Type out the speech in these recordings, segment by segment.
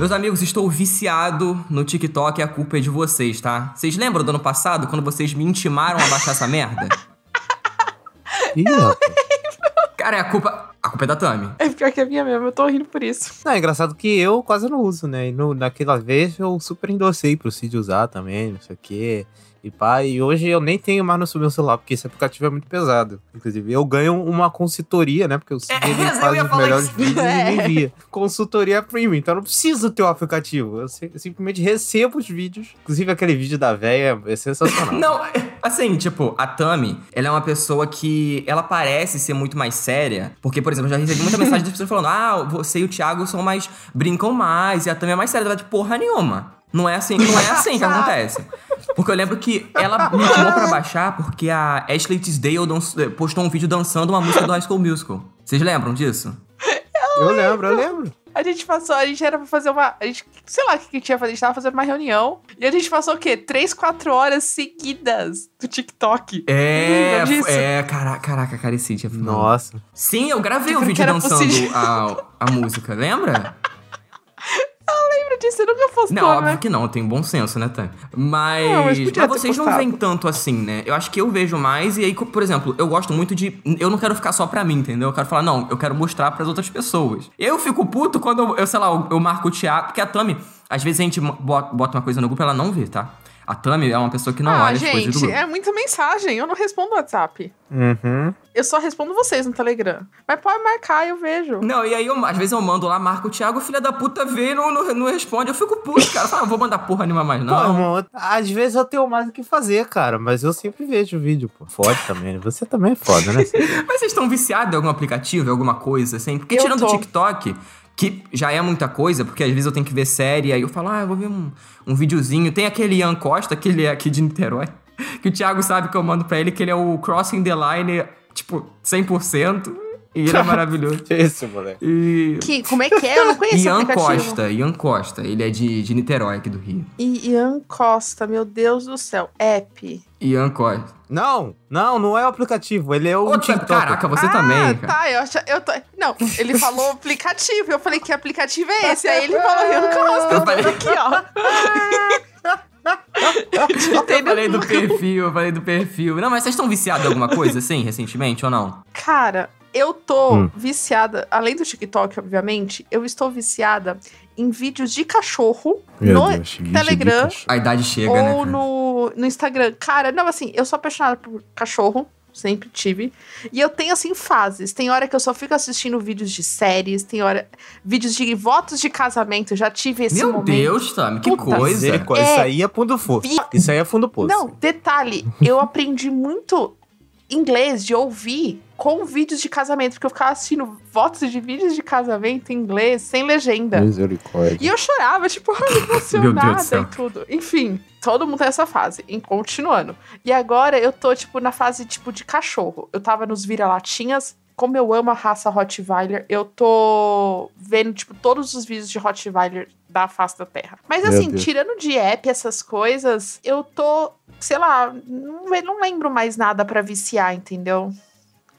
Meus amigos, estou viciado no TikTok e a culpa é de vocês, tá? Vocês lembram do ano passado, quando vocês me intimaram a baixar essa merda? Ih. Cara, é a culpa. Culpa é da Tami. É pior que a minha mesmo, eu tô rindo por isso. Não, é engraçado que eu quase não uso, né? E no, naquela vez eu super endossei pro Cid usar também, não sei o quê. E pá, e hoje eu nem tenho mais no meu celular, porque esse aplicativo é muito pesado. Inclusive, eu ganho uma consultoria, né? Porque o Cid É, faz os melhores isso. vídeos e me É. envia. Consultoria premium, então eu não preciso ter o aplicativo. Eu, si- eu simplesmente recebo os vídeos. Inclusive, aquele vídeo da véia é sensacional. Não, assim, tipo, a Tami, ela é uma pessoa que ela parece ser muito mais séria. Porque, por exemplo, eu já recebi muita mensagem das pessoas falando: ah, você e o Thiago são mais. brincam mais, e a Tami é mais séria. Ela é de porra nenhuma. Não é assim, não é assim que acontece. Porque eu lembro que ela me chamou pra baixar porque a Ashley Tisdale dan- postou um vídeo dançando uma música do High School Musical. Vocês lembram disso? Eu lembro, eu lembro. A gente passou, a gente era pra fazer uma. A gente, sei lá o que a gente ia fazer, a gente tava fazendo uma reunião. E a gente passou o quê? Três, quatro horas seguidas do TikTok. É, é, caraca, caraca, Caricídia. Nossa. Sim, eu gravei que vídeo dançando a, a música, lembra? Lembra disso? Você nunca postou, Não, óbvio né? que não, tem bom senso, né, Tan? Mas, Não, mas mas, vocês não postado. veem tanto assim, né? Eu acho que eu vejo mais, e aí, por exemplo, eu gosto muito de. Eu não quero ficar só pra mim, entendeu? Eu quero falar, não, eu quero mostrar pras outras pessoas. Eu fico puto quando eu, eu, sei lá, eu, eu marco o Thiago, porque a Tami, às vezes a gente bota, uma coisa no grupo, ela não vê, tá? A Tami é uma pessoa que não ah, olha as coisas do gente, grupo. é muita mensagem. Eu não respondo WhatsApp. Uhum. Eu só respondo vocês no Telegram. Mas pode marcar, eu vejo. Não, e aí eu, às vezes eu mando lá, marco o Thiago, filha da puta vê e não, não, não responde. Eu fico puto, cara. Eu falo, "Ah, vou mandar porra nenhuma mais, Pô, não. irmão, às vezes eu tenho mais o que fazer, cara, mas eu sempre vejo o vídeo, pô. Fode também, né? Você também é foda, né? Mas vocês estão viciados em algum aplicativo, em alguma coisa, assim? Porque Eu tirando o tô. TikTok, que já é muita coisa, porque às vezes eu tenho que ver série, aí eu falo, ah, eu vou ver um, um videozinho. Tem aquele Ian Costa, que ele é aqui de Niterói, que o Thiago sabe que eu mando pra ele, que ele é o Crossing the Line, tipo, 100%. E ele é maravilhoso. Esse, moleque. E... Que, como é que é? Eu não conheço Ian o aplicativo. Costa, Ian Costa. Ele é de, de Niterói, aqui do Rio. Ian Costa, meu Deus do céu. App. Ian Costa. Não, não, não é o aplicativo, ele é o TikTok. caraca, você ah, também, cara. tá, eu, acha, eu tô... Não, ele falou aplicativo. Eu falei, que aplicativo é esse? Aí ele falou, Ian Costa. Eu falei, aqui, ó. Eu falei do perfil, eu falei do perfil. Não, mas vocês estão viciados em alguma coisa, assim, recentemente, ou não? Cara, eu tô Hum. viciada, além do TikTok, obviamente, eu estou viciada em vídeos de cachorro Meu no Deus, Telegram cachorro. A idade chega, ou né? cara? no, no Instagram. Cara, não, assim, eu sou apaixonada por cachorro. Sempre tive. E eu tenho, assim, fases. Tem hora que eu só fico assistindo vídeos de séries. Tem hora. Vídeos de votos de casamento. Já tive esse Meu momento. Deus, Tami, que Puta, coisa. É. Isso aí é fundo poço. Vi- Isso aí é fundo poço. Não, detalhe, eu aprendi muito inglês de ouvir com vídeos de casamento, porque eu ficava assistindo votos de vídeos de casamento em inglês, sem legenda. Misericórdia. E eu chorava, tipo, ai, Meu Deus do emocionada e tudo. Enfim, todo mundo tem essa fase. E continuando. E agora eu tô, tipo, na fase, tipo, de cachorro. Eu tava nos vira-latinhas. Como eu amo a raça Rottweiler, eu tô vendo, tipo, todos os vídeos de Rottweiler da face da Terra. Mas Meu assim, Deus. tirando de app essas coisas, eu tô, sei lá, não, não lembro mais nada pra viciar, entendeu?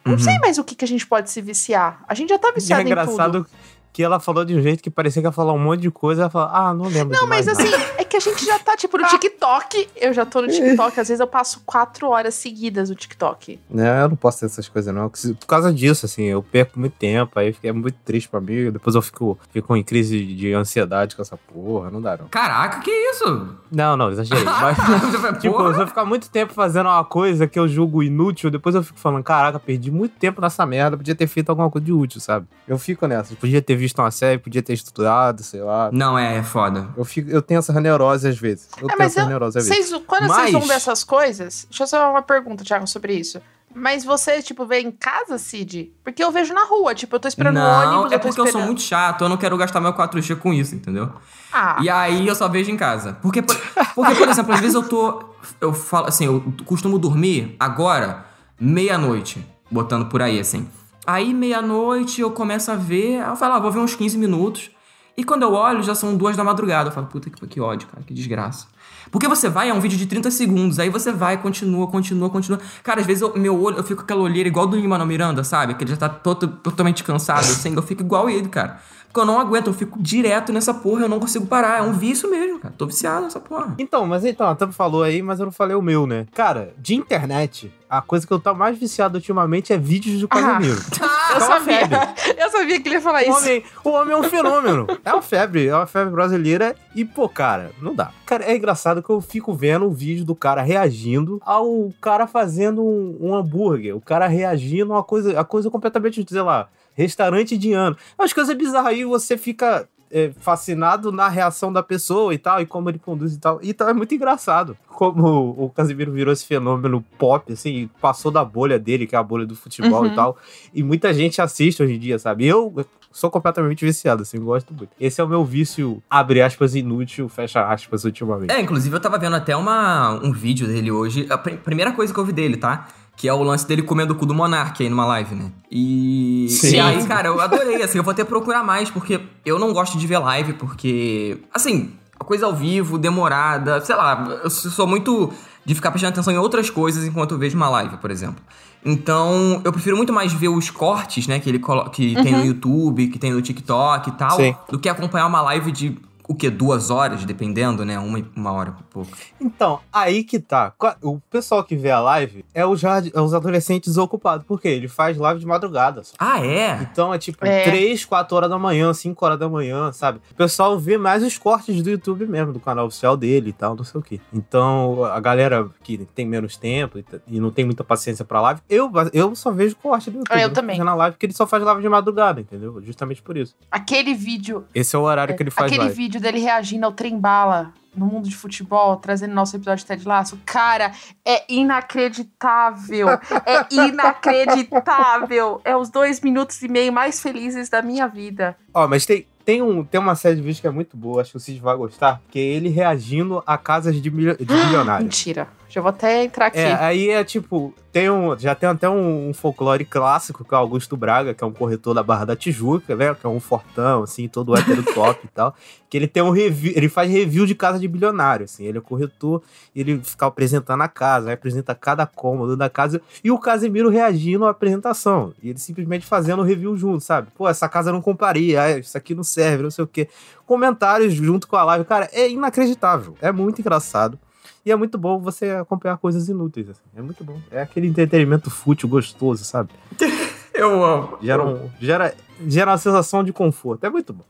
Não Uhum. sei mais o que, que a gente pode se viciar. A gente já tá é viciado em tudo. Que ela falou de um jeito que parecia que ia falar um monte de coisa. Ela falou, ah, não lembro. Não, mas nada. assim, é que a gente já tá, tipo, no TikTok. Eu já tô no TikTok. Às vezes eu passo quatro horas seguidas no TikTok. Não, eu não posso ter essas coisas, não. Por causa disso, assim, eu perco muito tempo, aí é muito triste pra mim. Depois eu fico, fico em crise de ansiedade com essa porra. Não dá, não. Caraca, que isso? Não, não, exagerei. Mas, tipo, se eu ficar muito tempo fazendo uma coisa que eu julgo inútil, depois eu fico falando, caraca, perdi muito tempo nessa merda, podia ter feito alguma coisa de útil, sabe? Eu fico nessa. Podia ter visto uma série, podia ter estudado, sei lá. Não, é, é foda. Eu, fico, eu tenho essa neurose às vezes. Eu É, tenho mas essa eu- neurose às vezes. Vocês, quando Mas- vocês vão ver essas coisas. Deixa eu fazer uma pergunta, Thiago, sobre isso. Mas você, tipo, vê em casa, Cid? Porque eu vejo na rua, tipo, eu tô esperando o não, ônibus, é eu tô porque eu esperando. sou muito chato, eu não quero gastar meu 4G com isso, entendeu? Ah, E aí eu só vejo em casa. Porque, por- porque, por exemplo, às vezes eu tô. Eu falo assim, eu costumo dormir agora, meia-noite, botando por aí, assim. Aí, meia-noite, eu começo a ver, eu falo, ah, vou ver uns 15 minutos. E quando eu olho, já são duas da madrugada. Eu falo, puta que, que ódio, cara, que desgraça. Porque você vai, é um vídeo de 30 segundos, aí você vai, continua, continua, continua. Cara, às vezes eu, meu olho, eu fico com aquela olheira igual do Lima Miranda, sabe? Que ele já tá todo, totalmente cansado, assim, eu fico igual ele, cara. Porque eu não aguento, eu fico direto nessa porra, eu não consigo parar. É um vício mesmo, cara. Tô viciado nessa porra. Então, mas então, a Tam falou aí, mas eu não falei o meu, né? Cara, de internet, a coisa que eu tô mais viciado ultimamente é vídeos do Casemiro. Ah, eu é uma sabia. febre. Eu sabia que ele ia falar O isso. homem, o homem é um fenômeno. É uma febre, é uma febre brasileira. E, pô, cara, não dá. Cara, é engraçado que eu fico vendo o vídeo do cara reagindo ao cara fazendo um, um hambúrguer. O cara reagindo a uma coisa, a coisa completamente, sei lá, restaurante indiano. As coisas bizarras aí, você fica é, fascinado na reação da pessoa e tal, e como ele conduz e tal. Então é muito engraçado. Como o Casimiro virou esse fenômeno pop, assim, passou da bolha dele, que é a bolha do futebol Uhum. e tal. E muita gente assiste hoje em dia, sabe? Eu sou completamente viciado, assim, gosto muito. Esse é o meu vício, abre aspas, inútil, fecha aspas, ultimamente. É, inclusive eu tava vendo até uma, um vídeo dele hoje. A pr- primeira coisa que eu vi dele, tá? Que é o lance dele comendo o cu do Monark aí numa live, né? E, Sim. e aí, cara, eu adorei, assim, eu vou até procurar mais, porque eu não gosto de ver live, porque, assim, a coisa ao vivo, demorada, sei lá, eu sou muito de ficar prestando atenção em outras coisas enquanto eu vejo uma live, por exemplo. Então, eu prefiro muito mais ver os cortes, né, que ele colo- que tem no YouTube, que tem no TikTok e tal, Sim. do que acompanhar uma live de o que duas horas, dependendo, né, uma, uma hora e pouco. Então, aí que tá. O pessoal que vê a live é os, é os adolescentes ocupados. Por quê? Ele faz live de madrugada. só. Ah, é? Então é tipo É. 3, 4 horas da manhã, 5 horas da manhã, sabe? O pessoal vê mais os cortes do YouTube mesmo, do canal oficial dele e tal, não sei o quê. Então, a galera que tem menos tempo e, não tem muita paciência pra live, eu, eu só vejo corte do YouTube. Ah, eu não também. vejo na live, porque ele só faz live de madrugada, entendeu? Justamente por isso. Aquele vídeo, Esse é o horário que ele faz aquele live. vídeo dele reagindo ao trem bala no mundo de futebol, trazendo nosso episódio de Ted Laço, cara, é inacreditável. é inacreditável. É os dois minutos e meio mais felizes da minha vida. Ó, mas tem, tem, um, tem uma série de vídeos que é muito boa, acho que o Cid vai gostar, que é ele reagindo a casas de, milio- de bilionários. Mentira. Já vou até entrar aqui. É, aí é tipo, tem um, já tem até um, um folclore clássico, que é o Augusto Braga, que é um corretor da Barra da Tijuca, né? Que é um fortão, assim, todo hétero top e tal. Que ele tem um review, ele faz review de casa de bilionário, assim. Ele é corretor, ele fica apresentando a casa, aí apresenta cada cômodo da casa, e o Casemiro reagindo à apresentação. E ele simplesmente fazendo o review junto, sabe? Pô, essa casa não compraria, ah, isso aqui não serve, não sei o quê. Comentários junto com a live, cara, é inacreditável. É muito engraçado. E é muito bom você acompanhar coisas inúteis, assim. É muito bom. É aquele entretenimento fútil, gostoso, sabe? Eu amo. Gera, um- gera, gera uma sensação de conforto. É muito bom.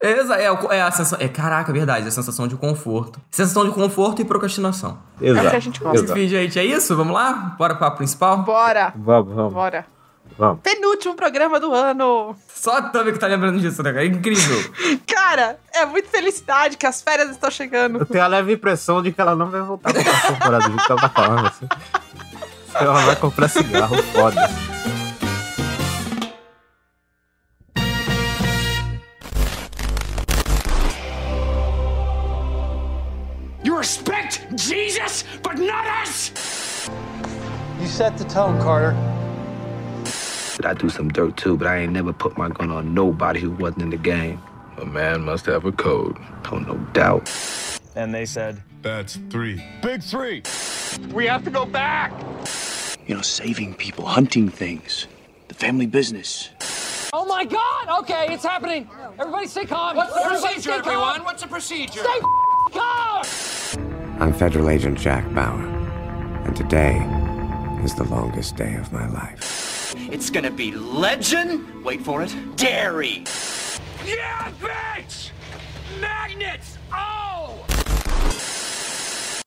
É, é, é a sensação. É, caraca, verdade, a sensação de conforto. Sensação de conforto e procrastinação. É o que a Exato. gente gosta. Exato. Enfim, gente, é isso? Vamos lá? Bora pra principal? Bora, Vamos, vamos, bora. Vamos. Penúltimo programa do ano. Só a Tami que tá lembrando disso, né, cara? É incrível. Cara, é muita felicidade que as férias estão chegando. Eu tenho a leve impressão de que ela não vai voltar pra temporada, do que ela tá falando, assim. Ela vai comprar cigarro, foda. You respect Jesus, but not us! You set the tone, Carter. I do some dirt too, but I ain't never put my gun on nobody who wasn't in the game. A man must have a code. Oh, no doubt. And they said, That's three. Big three. We have to go back! You know, saving people, hunting things, the family business. Oh my God! Okay, it's happening. Everybody stay calm. What's the Everybody stay calm. What's the procedure? Stay calm. I'm Federal Agent Jack Bauer, and today is the longest day of my life. It's gonna be legend. Wait for it. Dairy. Yeah, bitch! Magnets! Oh!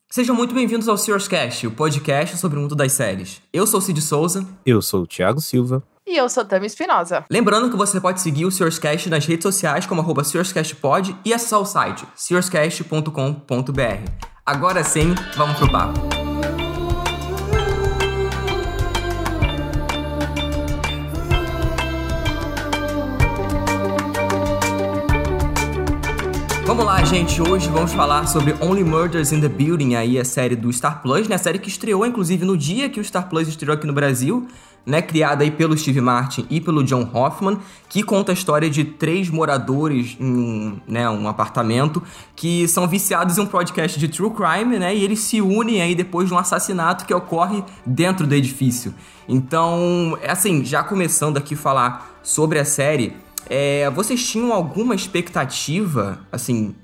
Sejam muito bem-vindos ao Sears Cast, o podcast sobre o mundo das séries. Eu sou o Cid Souza. Eu sou o Thiago Silva. E eu sou Tami Espinosa. Lembrando que você pode seguir o Sears Cast nas redes sociais como arroba SearsCastPod e acessar o site searscast.com.br. Agora sim, vamos pro papo. Vamos lá, gente. Hoje vamos falar sobre Only Murders in the Building, aí a série do Star Plus, né? A série que estreou, inclusive, no dia que o Star Plus estreou aqui no Brasil, né? Criada aí pelo Steve Martin e pelo John Hoffman, que conta a história de três moradores em um, né, um apartamento que são viciados em um podcast de true crime, né? E eles se unem aí depois de um assassinato que ocorre dentro do edifício. Então, assim, já começando aqui a falar sobre a série, é, vocês tinham alguma expectativa, assim,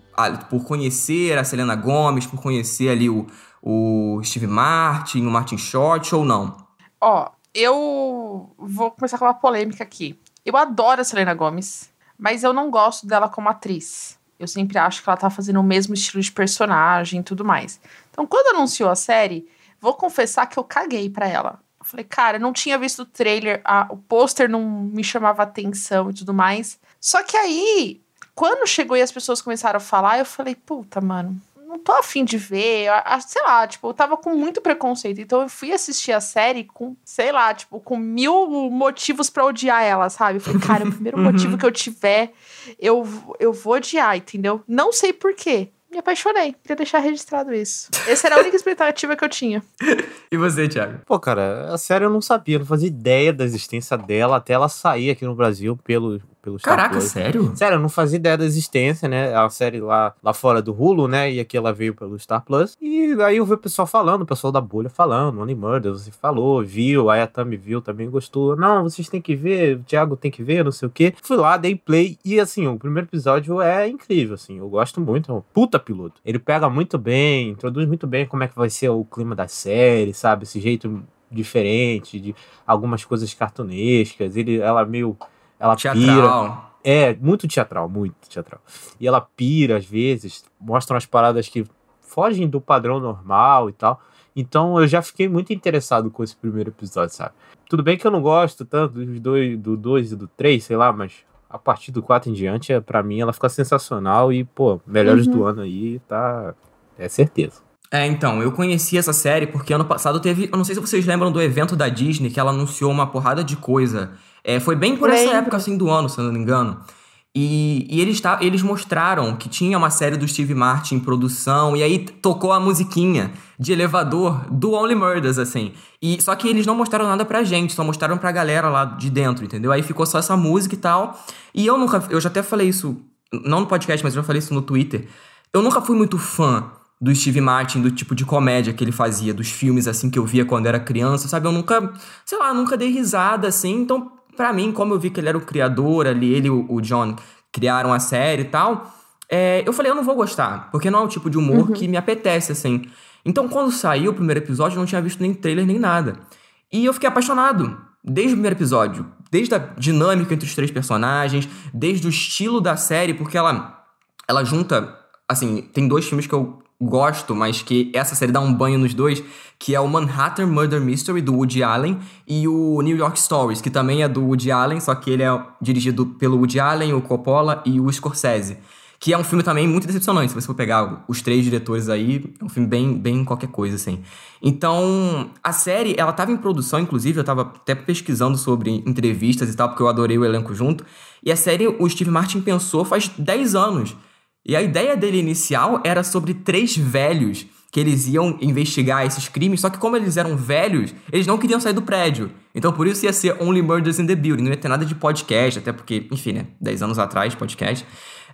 por conhecer a Selena Gomes, por conhecer ali o, o Steve Martin, o Martin Short ou não? Ó, eu vou começar com uma polêmica aqui. Eu adoro a Selena Gomes, mas eu não gosto dela como atriz. Eu sempre acho que ela tá fazendo o mesmo estilo de personagem e tudo mais. Então, quando anunciou a série, vou confessar que eu caguei pra ela. Eu falei, cara, não tinha visto o trailer, a, o pôster não me chamava atenção e tudo mais. Só que aí, quando chegou e as pessoas começaram a falar, eu falei, puta, mano, não tô afim de ver. Sei lá, tipo, eu tava com muito preconceito. Então eu fui assistir a série com, sei lá, tipo, com mil motivos para odiar ela, sabe? Eu falei, cara, o primeiro motivo que eu tiver, eu, eu vou odiar, entendeu? Não sei por quê me apaixonei. Queria deixar registrado isso. Essa era a única expectativa que eu tinha. e você, Thiago? Pô, cara, a série eu não sabia, eu não fazia ideia da existência dela até ela sair aqui no Brasil pelo, pelo Caraca, sério? Sério, eu não fazia ideia da existência, né? A série lá, lá fora do Hulu, né? E aqui ela veio pelo Star Plus. E aí eu vi o pessoal falando, o pessoal da bolha falando, Only Murder, você falou, viu, aí a Tami viu, também gostou. Não, vocês têm que ver, o Thiago tem que ver, não sei o quê. Fui lá, dei play e assim, o primeiro episódio é incrível, assim. Eu gosto muito, é um puta piloto. Ele pega muito bem, introduz muito bem como é que vai ser o clima da série, sabe? Esse jeito diferente, de algumas coisas cartunescas. Ele, ela meio ela Teatral. pira. É, muito teatral, muito teatral. E ela pira às vezes, mostra umas paradas que fogem do padrão normal e tal. Então eu já fiquei muito interessado com esse primeiro episódio, sabe? Tudo bem que eu não gosto tanto dos dois, do 2 e do 3, sei lá, mas a partir do 4 em diante, é, para mim, ela fica sensacional e, pô, melhores uhum. do ano aí, tá. É certeza. É, então, eu conheci essa série porque ano passado teve. Eu não sei se vocês lembram do evento da Disney que ela anunciou uma porrada de coisa é, foi bem por essa época, assim, do ano, se eu não me engano. E, e eles, tá, eles mostraram que tinha uma série do Steve Martin em produção, e aí tocou a musiquinha de elevador do Only Murders, assim. E, só que eles não mostraram nada pra gente, só mostraram pra galera lá de dentro, entendeu? Aí ficou só essa música e tal. E eu nunca. Eu já até falei isso, não no podcast, mas eu já falei isso no Twitter. Eu nunca fui muito fã do Steve Martin, do tipo de comédia que ele fazia, dos filmes assim que eu via quando era criança, sabe? Eu nunca, sei lá, nunca dei risada assim, então para mim, como eu vi que ele era o criador ali, ele e o, John criaram a série e tal, é, eu falei, eu não vou gostar, porque não é o tipo de humor uhum. que me apetece, assim. Então, quando saiu o primeiro episódio, eu não tinha visto nem trailer nem nada. E eu fiquei apaixonado, desde o primeiro episódio. Desde a dinâmica entre os três personagens, desde o estilo da série, porque ela, ela junta. Assim, tem dois filmes que eu gosto, mas que essa série dá um banho nos dois, que é o Manhattan Murder Mystery do Woody Allen e o New York Stories, que também é do Woody Allen, só que ele é dirigido pelo Woody Allen, o Coppola e o Scorsese. Que é um filme também muito decepcionante, se você for pegar os três diretores aí, é um filme bem, bem qualquer coisa, assim. Então, a série, ela tava em produção, inclusive, eu tava até pesquisando sobre entrevistas e tal, porque eu adorei o elenco junto. E a série, o Steve Martin pensou faz 10 anos e a ideia dele inicial era sobre três velhos que eles iam investigar esses crimes, só que como eles eram velhos, eles não queriam sair do prédio. Então por isso ia ser Only Murders in the Building, não ia ter nada de podcast, até porque, enfim, né, 10 anos atrás, podcast.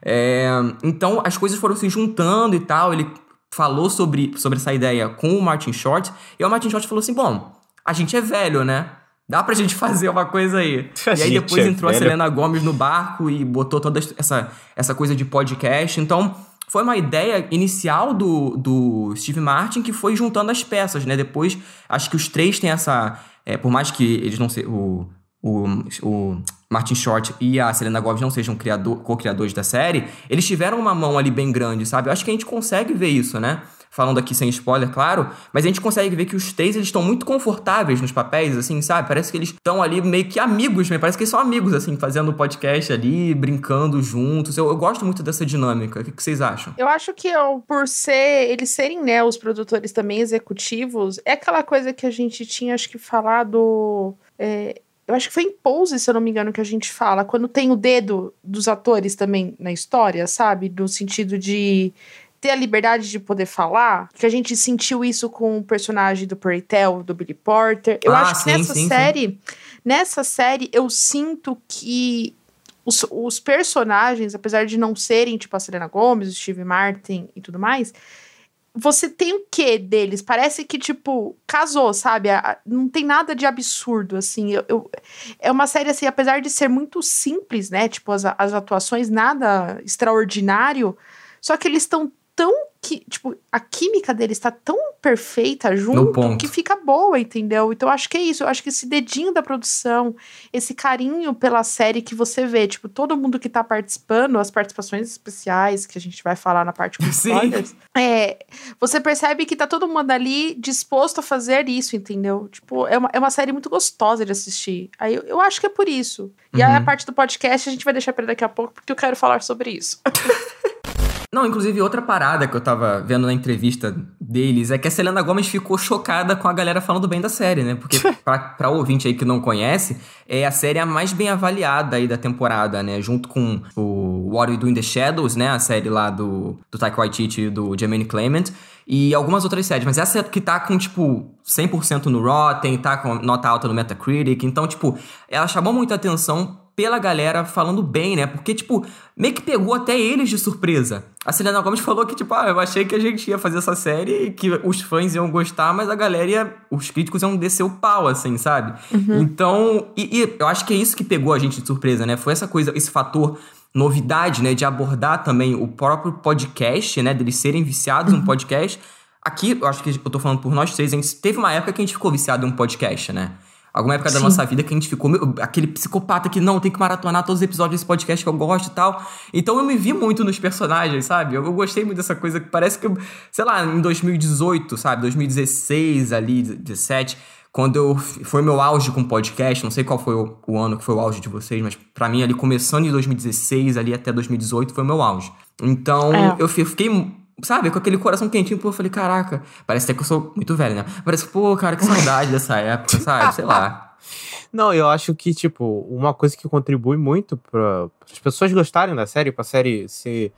É, então as coisas foram se juntando e tal, ele falou sobre, sobre essa ideia com o Martin Short, e o Martin Short falou assim, bom, a gente é velho, né? Dá pra gente fazer uma coisa aí. A e aí depois é entrou velho. a Selena Gomes no barco e botou toda essa, essa coisa de podcast. Então, foi uma ideia inicial do, do Steve Martin que foi juntando as peças, né? Depois, acho que os três têm essa. É, por mais que eles não sejam. O, o, o Martin Short e a Selena Gomez não sejam co-criadores da série, eles tiveram uma mão ali bem grande, sabe? Eu acho que a gente consegue ver isso, né? Falando aqui sem spoiler, claro, mas a gente consegue ver que os três eles estão muito confortáveis nos papéis, assim, sabe? Parece que eles estão ali meio que amigos, né? parece que eles são amigos, assim, fazendo podcast ali, brincando juntos. Eu, eu gosto muito dessa dinâmica. O que, que, vocês acham? Eu acho que eu, por ser eles serem, né, os produtores também executivos, é aquela coisa que a gente tinha, acho que, falado. É, Eu acho que foi em Pose, se eu não me engano, que a gente fala, quando tem o dedo dos atores também na história, sabe? No sentido de ter a liberdade de poder falar, que a gente sentiu isso com o personagem do Purtel, do Billy Porter. Eu Ah, acho que sim, nessa sim, sim. série, nessa série eu sinto que os, os personagens, apesar de não serem tipo a Selena Gomez, o Steve Martin e tudo mais, você tem o quê deles? Parece que, tipo, casou, sabe? Não tem nada de absurdo, assim. Eu, eu- é uma série, assim, apesar de ser muito simples, né? Tipo, as, as atuações, nada extraordinário. Só que eles estão tão. Que, tipo, a química deles tá tão perfeita junto que fica boa, entendeu? Então, eu acho que é isso. Eu acho que esse dedinho da produção, esse carinho pela série que você vê, tipo, todo mundo que tá participando, as participações especiais que a gente vai falar na parte com spoilers, é, você percebe que tá todo mundo ali disposto a fazer isso, entendeu? Tipo, é uma, é uma série muito gostosa de assistir. Aí eu, eu acho que é por isso. E aí a Uhum. parte do podcast a gente vai deixar pra daqui a pouco, porque eu quero falar sobre isso. Não, inclusive, outra parada que eu tava vendo na entrevista deles é que a Selena Gomez ficou chocada com a galera falando bem da série, né? Porque, pra, pra ouvinte aí que não conhece, é a série a mais bem avaliada aí da temporada, né? Junto com o What We Do in the Shadows, né? A série lá do, do Taika Waititi e do Jermaine Clement. E algumas outras séries, mas essa que tá com, tipo, 100% no Rotten, tá com nota alta no Metacritic. Então, tipo, ela chamou muita atenção pela galera falando bem, né? Porque, tipo, meio que pegou até eles de surpresa. A Selena Gomez falou que, tipo, ah, eu achei que a gente ia fazer essa série e que os fãs iam gostar, mas a galera ia, os críticos iam descer o pau, assim, sabe? Então, e, e eu acho que é isso que pegou a gente de surpresa, né? Foi essa coisa, esse fator novidade, né? De abordar também o próprio podcast, né? Deles serem viciados no podcast. Aqui, eu acho que eu tô falando por nós três, a gente teve uma época que a gente ficou viciado em um podcast, né? Alguma época da Sim. nossa vida que a gente ficou meu, aquele psicopata que não tem que maratonar todos os episódios desse podcast que eu gosto e tal. Então eu me vi muito nos personagens, sabe? Eu, eu gostei muito dessa coisa que parece que, eu, sei lá, em 2018, sabe? 2016 ali, 17, quando eu foi meu auge com podcast, não sei qual foi o, o ano que foi o auge de vocês, mas pra mim ali começando em 2016 ali até 2018 foi meu auge. Então É. eu fi- fiquei Sabe, com aquele coração quentinho, pô, eu falei, caraca, parece até que eu sou muito velho, né? Parece, pô, cara, que saudade dessa época, sabe? Sei lá. Não, eu acho que, tipo, uma coisa que contribui muito para as pessoas gostarem da série, pra série ser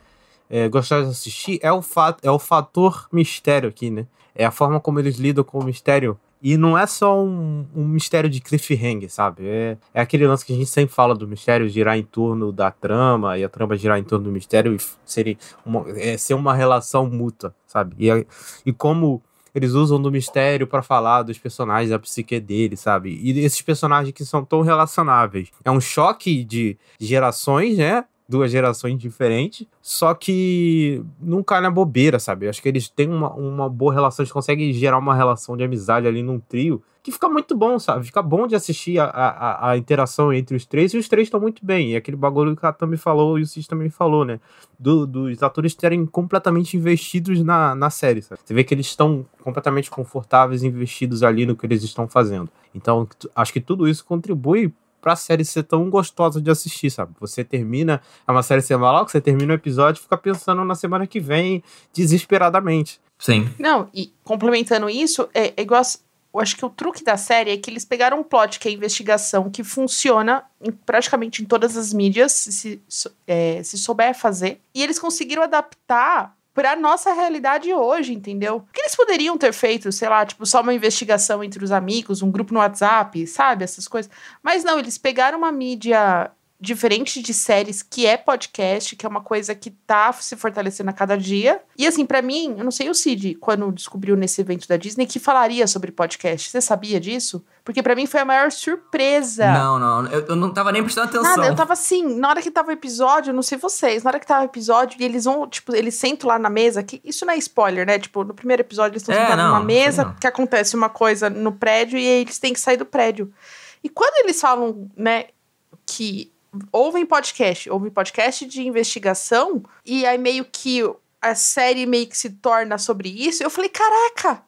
é, gostar de assistir, é o, fa é o fator mistério aqui, né? É a forma como eles lidam com o mistério. E não é só um, um mistério de cliffhanger, sabe? É, é aquele lance que a gente sempre fala do mistério girar em torno da trama e a trama girar em torno do mistério e ser uma, é, ser uma relação mútua, sabe? E, e como eles usam do mistério pra falar dos personagens, da psique deles, sabe? E esses personagens que são tão relacionáveis. É um choque de gerações, né? Duas gerações diferentes, só que não cai na bobeira, sabe? Acho que eles têm uma, uma boa relação, eles conseguem gerar uma relação de amizade ali num trio, que fica muito bom, sabe? Fica bom de assistir a, a, a interação entre os três, e os três estão muito bem. E aquele bagulho que a Tami falou e o Cis também falou, né? Do- dos atores terem completamente investidos na, na série, sabe? Você vê que eles estão completamente confortáveis, investidos ali no que eles estão fazendo. Então, acho que tudo isso contribui pra série ser tão gostosa de assistir, sabe? Você termina, é uma série semanal que você termina o episódio e fica pensando na semana que vem desesperadamente. Sim. Não, e complementando isso, é, é igual. Eu acho que o truque da série é que eles pegaram um plot que é a investigação, que funciona em- praticamente em todas as mídias, se, se, é, se souber fazer, e eles conseguiram adaptar pra nossa realidade hoje, entendeu? Porque eles poderiam ter feito, sei lá, tipo, só uma investigação entre os amigos, um grupo no WhatsApp, sabe? Essas coisas. Mas não, eles pegaram uma mídia diferente de séries, que é podcast, que é uma coisa que tá se fortalecendo a cada dia. E assim, pra mim, eu não sei o Cid, quando descobriu nesse evento da Disney, que falaria sobre podcast. Você sabia disso? Porque pra mim foi a maior surpresa. Não, não, eu, eu não tava nem prestando atenção. Nada, eu tava assim, na hora que tava o episódio, eu não sei vocês, na hora que tava o episódio, e eles vão, tipo, eles sentam lá na mesa, que isso não é spoiler, né? Tipo, no primeiro episódio eles estão É, sentados numa mesa, não. que acontece uma coisa no prédio, e aí eles têm que sair do prédio. E quando eles falam, né, que ouvem podcast, ouvem podcast de investigação, e aí meio que a série meio que se torna sobre isso, eu falei, caraca,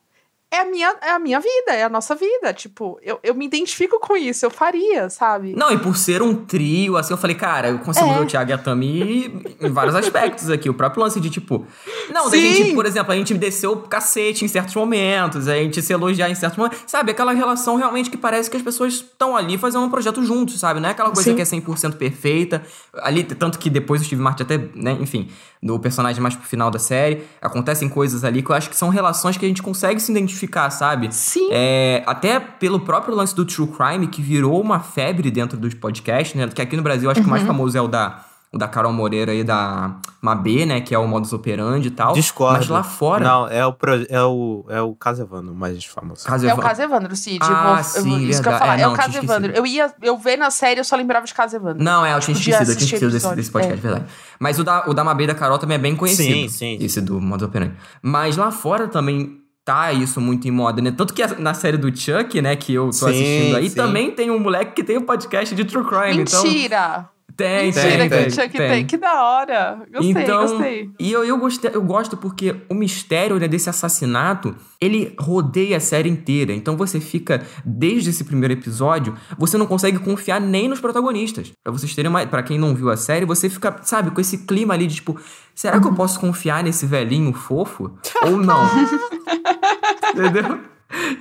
é a minha, é a minha vida, é a nossa vida. Tipo, eu, eu me identifico com isso, eu faria, sabe? Não, e por ser um trio, assim, eu falei, cara, eu consigo É. ver o Thiago e a Tami em vários aspectos aqui. O próprio lance de, tipo... Não, Sim. gente, por exemplo, a gente desceu o cacete em certos momentos, a gente se elogiar em certos momentos. Sabe, aquela relação realmente que parece que as pessoas estão ali fazendo um projeto juntos, sabe? Não é aquela coisa Sim. que é 100% perfeita. Ali, tanto que depois o Steve Martin até, né, enfim, no personagem mais pro final da série, acontecem coisas ali que eu acho que são relações que a gente consegue se identificar, sabe? Sim. É, até pelo próprio lance do True Crime, que virou uma febre dentro dos podcasts, né? Que aqui no Brasil, acho que o mais Uhum. famoso é o da, o da Carol Moreira e da Mabê, né? Que é o modus operandi e tal. Discordo. Mas lá fora... Não, é o, pro- é o, é o Casevano mais famoso. Caso É o Caso Evandro, Cid. Ah, eu vou, eu sim, vou- isso que eu ia falar. É, É, não, o tinha Caso. Evandro. Eu ia, eu ver na série, eu só lembrava de Caso Evandro. Não, é, eu tinha esquecido, eu tinha esquecido desse, desse podcast, é. verdade. Mas o da, o da Mabê e da Carol também é bem conhecido. Sim, sim. Esse do modus operandi. Mas lá fora também tá isso muito em moda, né? Tanto que na série do Chuck, né, que eu tô Sim, assistindo aí, sim. também tem um moleque que tem um podcast de True Crime. Então, Mentira! Tem, Mentira tem, que tem, o Chuck tem. Que da hora. Gostei, então, gostei. E eu, eu, gostei, eu gosto porque o mistério né, desse assassinato, ele rodeia a série inteira. Então você fica, desde esse primeiro episódio, você não consegue confiar nem nos protagonistas. Pra vocês terem uma. Pra quem não viu a série, você fica, sabe, com esse clima ali de tipo, será que eu posso confiar nesse velhinho fofo? Ou não? Entendeu?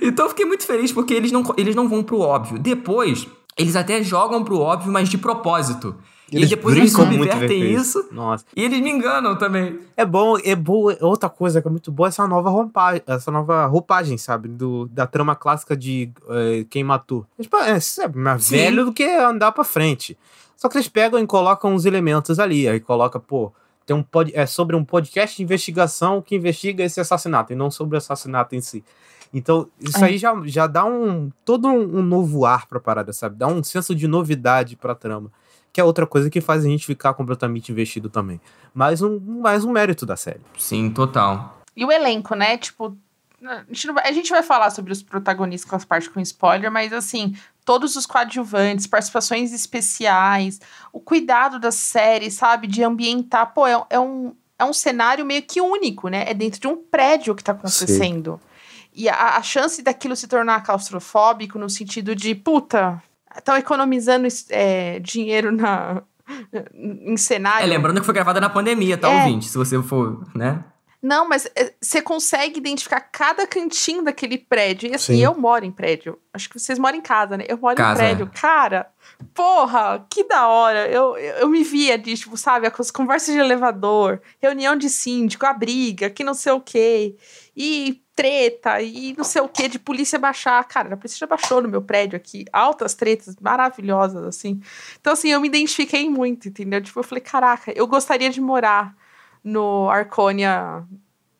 Então eu fiquei muito feliz porque eles não, eles não vão pro óbvio. Depois, eles até jogam pro óbvio, mas de propósito. Eles e depois eles subvertem isso. Nossa. E eles me enganam também. É bom, é boa. Outra coisa que é muito boa é essa nova roupagem, essa nova roupagem, sabe? Do, da trama clássica de eh, quem matou. É, Tipo, é, é mais Sim. velho do que andar pra frente. Só que eles pegam e colocam uns elementos ali. Aí coloca, pô, tem um pod, é sobre um podcast de investigação que investiga esse assassinato e não sobre o assassinato em si. Então, isso É. aí já, já dá um todo um, um novo ar pra parada, sabe? Dá um senso de novidade pra trama. Que é outra coisa que faz a gente ficar completamente investido também. Mais um, mais um mérito da série. Sim, total. E o elenco, né? Tipo, a gente, não vai, a gente vai falar sobre os protagonistas com as partes com spoiler, mas assim, todos os coadjuvantes, participações especiais, o cuidado da série, sabe? De ambientar. Pô, é, é um, é um cenário meio que único, né? É dentro de um prédio que tá acontecendo. E a, a chance daquilo se tornar claustrofóbico no sentido de, puta, estão economizando é, dinheiro na, em cenário. É, lembrando que foi gravada na pandemia, tá, É. ouvinte? Se você for, né? Não, mas é, você consegue identificar cada cantinho daquele prédio. E assim, Sim. eu moro em prédio. Acho que vocês moram em casa, né? Eu moro Casa, em prédio. Cara, porra, que da hora. Eu, eu, eu me via de, tipo, sabe, as conversas de elevador, reunião de síndico, a briga, que não sei o quê. E treta, e não sei o quê, de polícia baixar. Cara, a polícia já baixou no meu prédio aqui. Altas tretas maravilhosas, assim. Então, assim, eu me identifiquei muito, entendeu? Tipo, eu falei, caraca, eu gostaria de morar no Arconia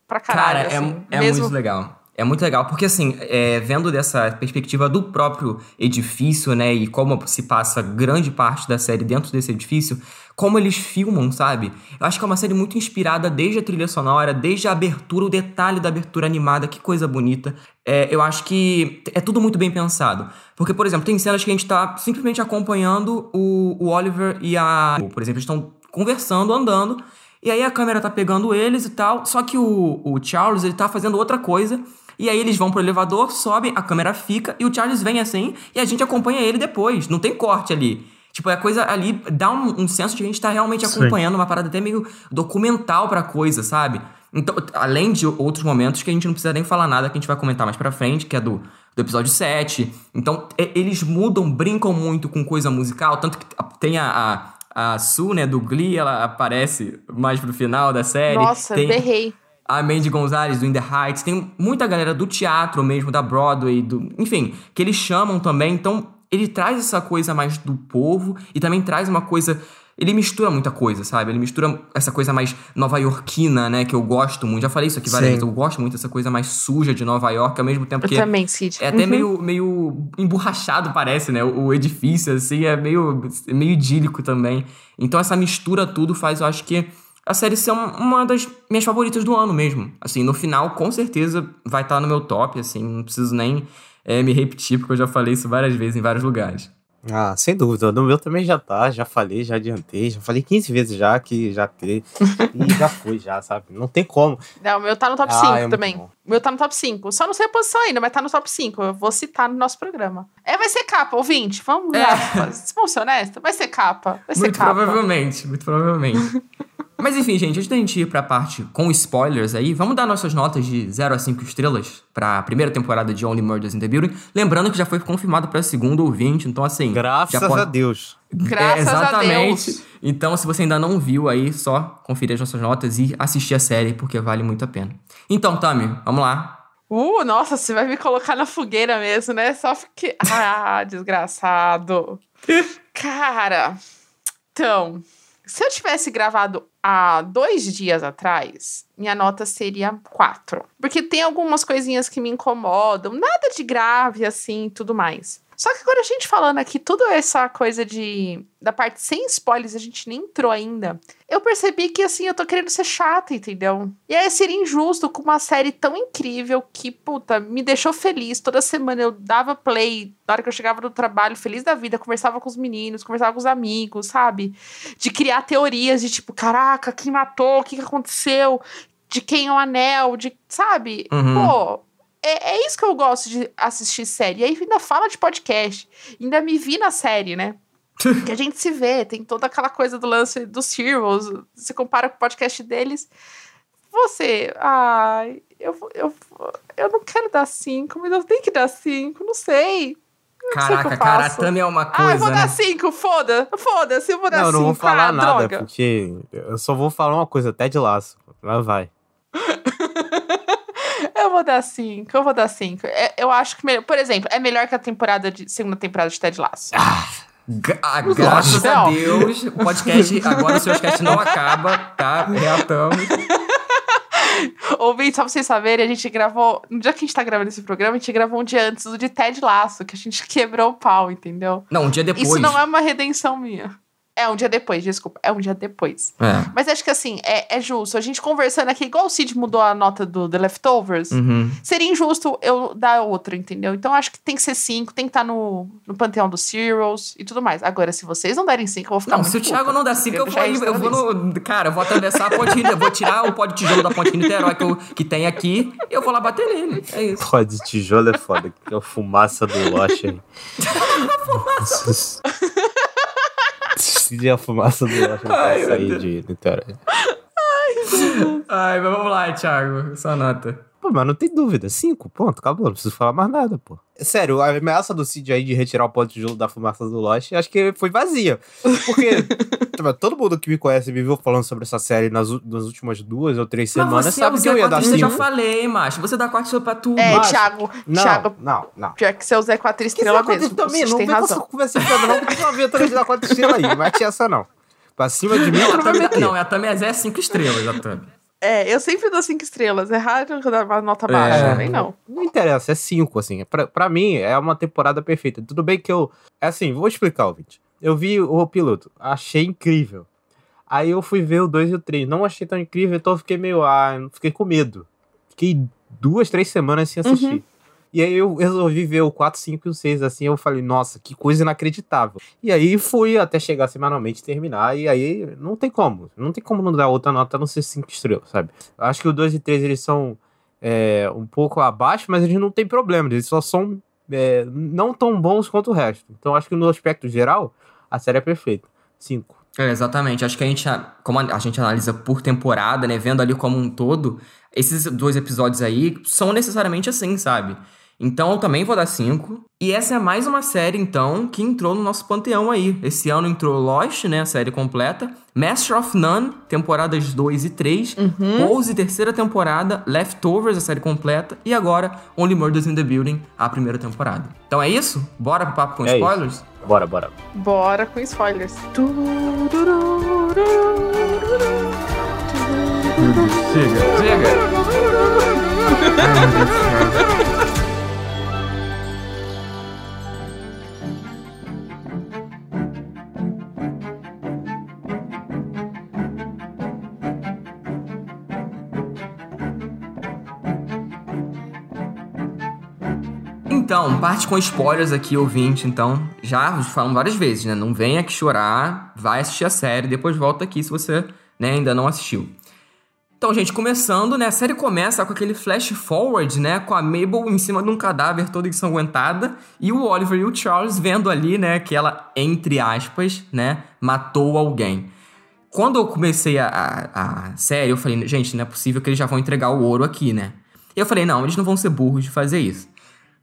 pra caralho. Cara, é, assim, é mesmo... muito legal. É muito legal, porque assim, é, vendo dessa perspectiva do próprio edifício, né, e como se passa grande parte da série dentro desse edifício, como eles filmam, sabe? Eu acho que é uma série muito inspirada desde a trilha sonora, desde a abertura, o detalhe da abertura animada, que coisa bonita. É, eu acho que é tudo muito bem pensado. Porque, por exemplo, tem cenas que a gente tá simplesmente acompanhando o, o Oliver e a. Por exemplo, estão conversando, andando. E aí a câmera tá pegando eles e tal. Só que o, o Charles, ele tá fazendo outra coisa. E aí eles vão pro elevador, sobem, a câmera fica e o Charles vem assim e a gente acompanha ele depois. Não tem corte ali. Tipo, a coisa ali dá um, um senso de que a gente tá realmente Sim. acompanhando uma parada até meio documental pra coisa, sabe? Então, além de outros momentos que a gente não precisa nem falar nada, que a gente vai comentar mais pra frente, que é do, do episódio 7. Então, e- eles mudam, brincam muito com coisa musical, tanto que tem a, a, a Sue, né, do Glee, ela aparece mais pro final da série. Nossa, tem, berrei. A Mandy Gonzalez do In The Heights, tem muita galera do teatro mesmo, da Broadway, do, enfim, que eles chamam também. Então, ele traz essa coisa mais do povo e também traz uma coisa. Ele mistura muita coisa, sabe? Ele mistura essa coisa mais nova-iorquina, né? Que eu gosto muito. Já falei isso aqui várias Sim. vezes. Eu gosto muito dessa coisa mais suja de Nova York, ao mesmo tempo Eu que. também, Cid. É até Uhum. meio, meio emborrachado, parece, né? O, o edifício, assim, é meio, meio idílico também. Então, essa mistura tudo faz, eu acho que a série ser um- uma das minhas favoritas do ano mesmo. Assim, no final, com certeza, vai estar no meu top, assim, não preciso nem é, me repetir, porque eu já falei isso várias vezes em vários lugares. Ah, sem dúvida. No meu também já tá, já falei, já adiantei, já falei 15 vezes já que já tem. e já foi, já, sabe? Não tem como. Não, o meu tá no top Ah, 5 é também. O meu tá no top 5. Só não sei a posição ainda, mas tá no top 5. Eu vou citar no nosso programa. É, vai ser capa, ouvinte. Vamos É. lá. Vamos ser honestos? Vai ser capa. Vai ser Muito capa. provavelmente, muito provavelmente. Mas enfim, gente, antes da gente ir pra parte com spoilers aí, vamos dar nossas notas de 0 a 5 estrelas pra primeira temporada de Only Murders in the Building. Lembrando que já foi confirmado pra segunda ouvinte, então assim. Graças já pode- a Deus. Graças é, a exatamente. Deus. Então, se você ainda não viu aí, só conferir as nossas notas e assistir a série, porque vale muito a pena. Então, Tami, vamos lá. Uh, nossa, você vai me colocar na fogueira mesmo, né? Só porque. Ah, desgraçado. Cara, então, se eu tivesse gravado há dois dias atrás, minha nota seria quatro. Porque tem algumas coisinhas que me incomodam, nada de grave assim tudo mais. Só que agora a gente falando aqui toda essa coisa de da parte sem spoilers, a gente nem entrou ainda. Eu percebi que assim, eu tô querendo ser chata, entendeu? E aí seria injusto com uma série tão incrível que, puta, me deixou feliz. Toda semana eu dava play, na hora que eu chegava do trabalho, feliz da vida, conversava com os meninos, conversava com os amigos, sabe? De criar teorias de tipo, caraca, quem matou? O que, que aconteceu? De quem é o anel? De, sabe? Uhum. Pô, é, é isso que eu gosto de assistir série. E aí ainda fala de podcast. Ainda me vi na série, né? que a gente se vê, tem toda aquela coisa do lance dos Heroes. Você compara com o podcast deles. Você, ai, eu, eu, eu não quero dar cinco, mas eu tenho que dar cinco, não sei. Não sei Caraca, eu cara, a faço. Tami é uma Ah, eu coisa, vou né? dar cinco, foda, foda-se, eu vou dar Não, eu cinco. não vou falar ah, nada, droga. porque eu só vou falar uma coisa, até de laço. Lá vai. Vou dar cinco, eu vou dar cinco. É, eu acho que, por exemplo, é melhor que a temporada de segunda temporada de Ted Lasso. Gra- ah, graças a. Deus, o podcast, agora o seu podcast não acaba, tá? Reatamos. Ouvinte, só pra vocês saberem, a gente gravou. No dia que a gente tá gravando esse programa, a gente gravou um dia antes do de Ted Laço, que a gente quebrou o pau, entendeu? Não, um dia depois. Isso não é uma redenção minha. É um dia depois, desculpa. É um dia depois. É. Mas acho que assim, é, é justo. A gente conversando aqui, igual o Cid mudou a nota do The Leftovers, Uhum. seria injusto eu dar outra, entendeu? Então acho que tem que ser cinco, tem que estar no, no panteão dos Heroes e tudo mais. Agora, se vocês não derem cinco, eu vou ficar Não, muito se o Thiago puta. não dá cinco, eu Queria vou, deixar eu vou no. Cara, eu vou atravessar a ponte eu vou tirar o pó de tijolo da ponte Niterói que, eu, que tem aqui e eu vou lá bater nele. É isso. Pô, de tijolo é foda, que é a fumaça do Lost aí. Se a fumaça do não Ai, meu sair de Niterói. Ai, mas vamos lá, Thiago. Sua nota. Pô, mas não tem dúvida. Cinco, ponto, acabou. Não preciso falar mais nada, pô. Sério, a ameaça do Cid aí de retirar o pó de tijolo da fumaça do Lost, acho que foi vazia. Porque todo mundo que me conhece e me viu falando sobre essa série nas, nas últimas duas ou três semanas mas sabe é o que eu Zé ia dar Quatrista, eu já cinco. falei, macho. Você dá quatro estrelas pra tudo. É, Mas- Thiago, Não, Thiago, não, não. pior que você usa quatro Que estrelas Zé mesmo. também, não tem razão. conversa não, porque tu não aventura de dar quatro estrelas aí. Não mete essa, não. Pra cima de mim, Não, a Tami, meter. não, a Tami é Zé cinco estrelas, a Tami. É, eu sempre dou cinco estrelas. É raro eu dar uma nota baixa, É. nem não. Não interessa, é cinco, assim. Pra, pra mim, é uma temporada perfeita. Tudo bem que eu. É assim, vou explicar, ouvinte. Eu vi o piloto, achei incrível. Aí eu fui ver o 2 e o 3. Não achei tão incrível, então eu fiquei meio. Ah, fiquei com medo. Fiquei duas, três semanas sem assistir. Uhum. E aí eu resolvi ver o 4, 5 e o 6, assim, eu falei, nossa, que coisa inacreditável. E aí fui até chegar semanalmente terminar, e aí não tem como. Não tem como não dar outra nota não ser 5 estrelas, sabe? Acho que o 2 e 3, eles são é, um pouco abaixo, mas eles não têm problema, eles só são é, não tão bons quanto o resto. Então acho que no aspecto geral, a série é perfeita. 5. É, exatamente. Acho que a gente, como a gente analisa por temporada, né, vendo ali como um todo, esses dois episódios aí são necessariamente assim, sabe? Então eu também vou dar 5. E essa é mais uma série, então, que entrou no nosso panteão aí. Esse ano entrou Lost, né, a série completa. Master of None, temporadas 2 e 3. Uhum. Pose, terceira temporada. Leftovers, a série completa. E agora, Only Murders in the Building, a primeira temporada. Então é isso? Bora pro papo com É spoilers? Bora, bora. Bora com spoilers. Chega, chega. Então, parte com spoilers aqui, ouvinte. Então, já falamos várias vezes, né? Não venha aqui chorar, vai assistir a série, depois volta aqui se você né, ainda não assistiu. Então, gente, começando, né? A série começa com aquele flash forward, né? Com a Mabel em cima de um cadáver toda ensanguentada e o Oliver e o Charles vendo ali, né? Que ela, entre aspas, né? Matou alguém. Quando eu comecei a, a, a série, eu falei, gente, não é possível que eles já vão entregar o ouro aqui, né? E eu falei, não, eles não vão ser burros de fazer isso.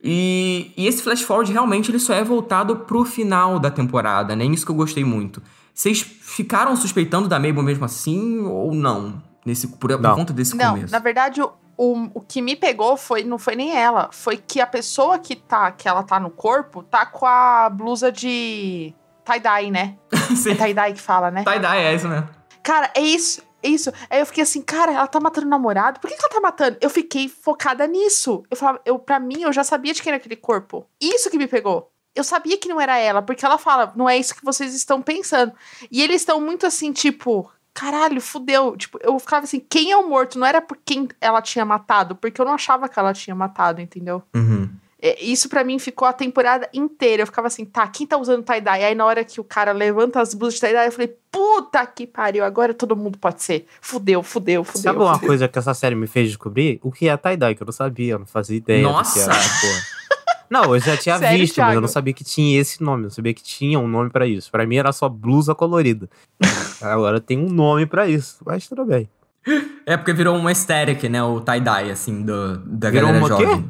E, e esse flash forward realmente ele só é voltado pro final da temporada, né? Isso que eu gostei muito. Vocês ficaram suspeitando da Mabel mesmo assim ou não? Nesse, por, por Não. conta desse Não, começo. na verdade, o, o, o que me pegou foi não foi nem ela, foi que a pessoa que tá, que ela tá no corpo, tá com a blusa de tie-dye, né? É tie-dye que fala, né? Tie-dye, é isso mesmo. Cara, é isso, isso. Aí eu fiquei assim, cara, ela tá matando o namorado? Por que, que ela tá matando? Eu fiquei focada nisso. Eu falava, eu, pra mim, eu já sabia de quem era aquele corpo. Isso que me pegou. Eu sabia que não era ela, porque ela fala, não é isso que vocês estão pensando. E eles estão muito assim, tipo, caralho, fudeu. Tipo, eu ficava assim, quem é o morto? Não era por quem ela tinha matado, porque eu não achava que ela tinha matado, entendeu? Uhum. É, Isso pra mim ficou a temporada inteira. Eu ficava assim, tá, quem tá usando tie-dye? Aí na hora que o cara levanta as blusas de tie-dye, eu falei, puta que pariu, agora todo mundo pode ser. Fudeu, fudeu, fudeu. Sabe uma fudeu. coisa que essa série me fez descobrir? O que é tie-dye, que eu não sabia, eu não fazia ideia. do que Nossa! era. Não, eu já tinha Sério, visto, mas eu Thiago? não sabia que tinha esse nome. Eu sabia que tinha um nome pra isso. Pra mim era só blusa colorida. Agora tem um nome pra isso, mas tudo bem. É porque virou um aesthetic, né? O tie-dye, assim, do, da Virou galera uma quê?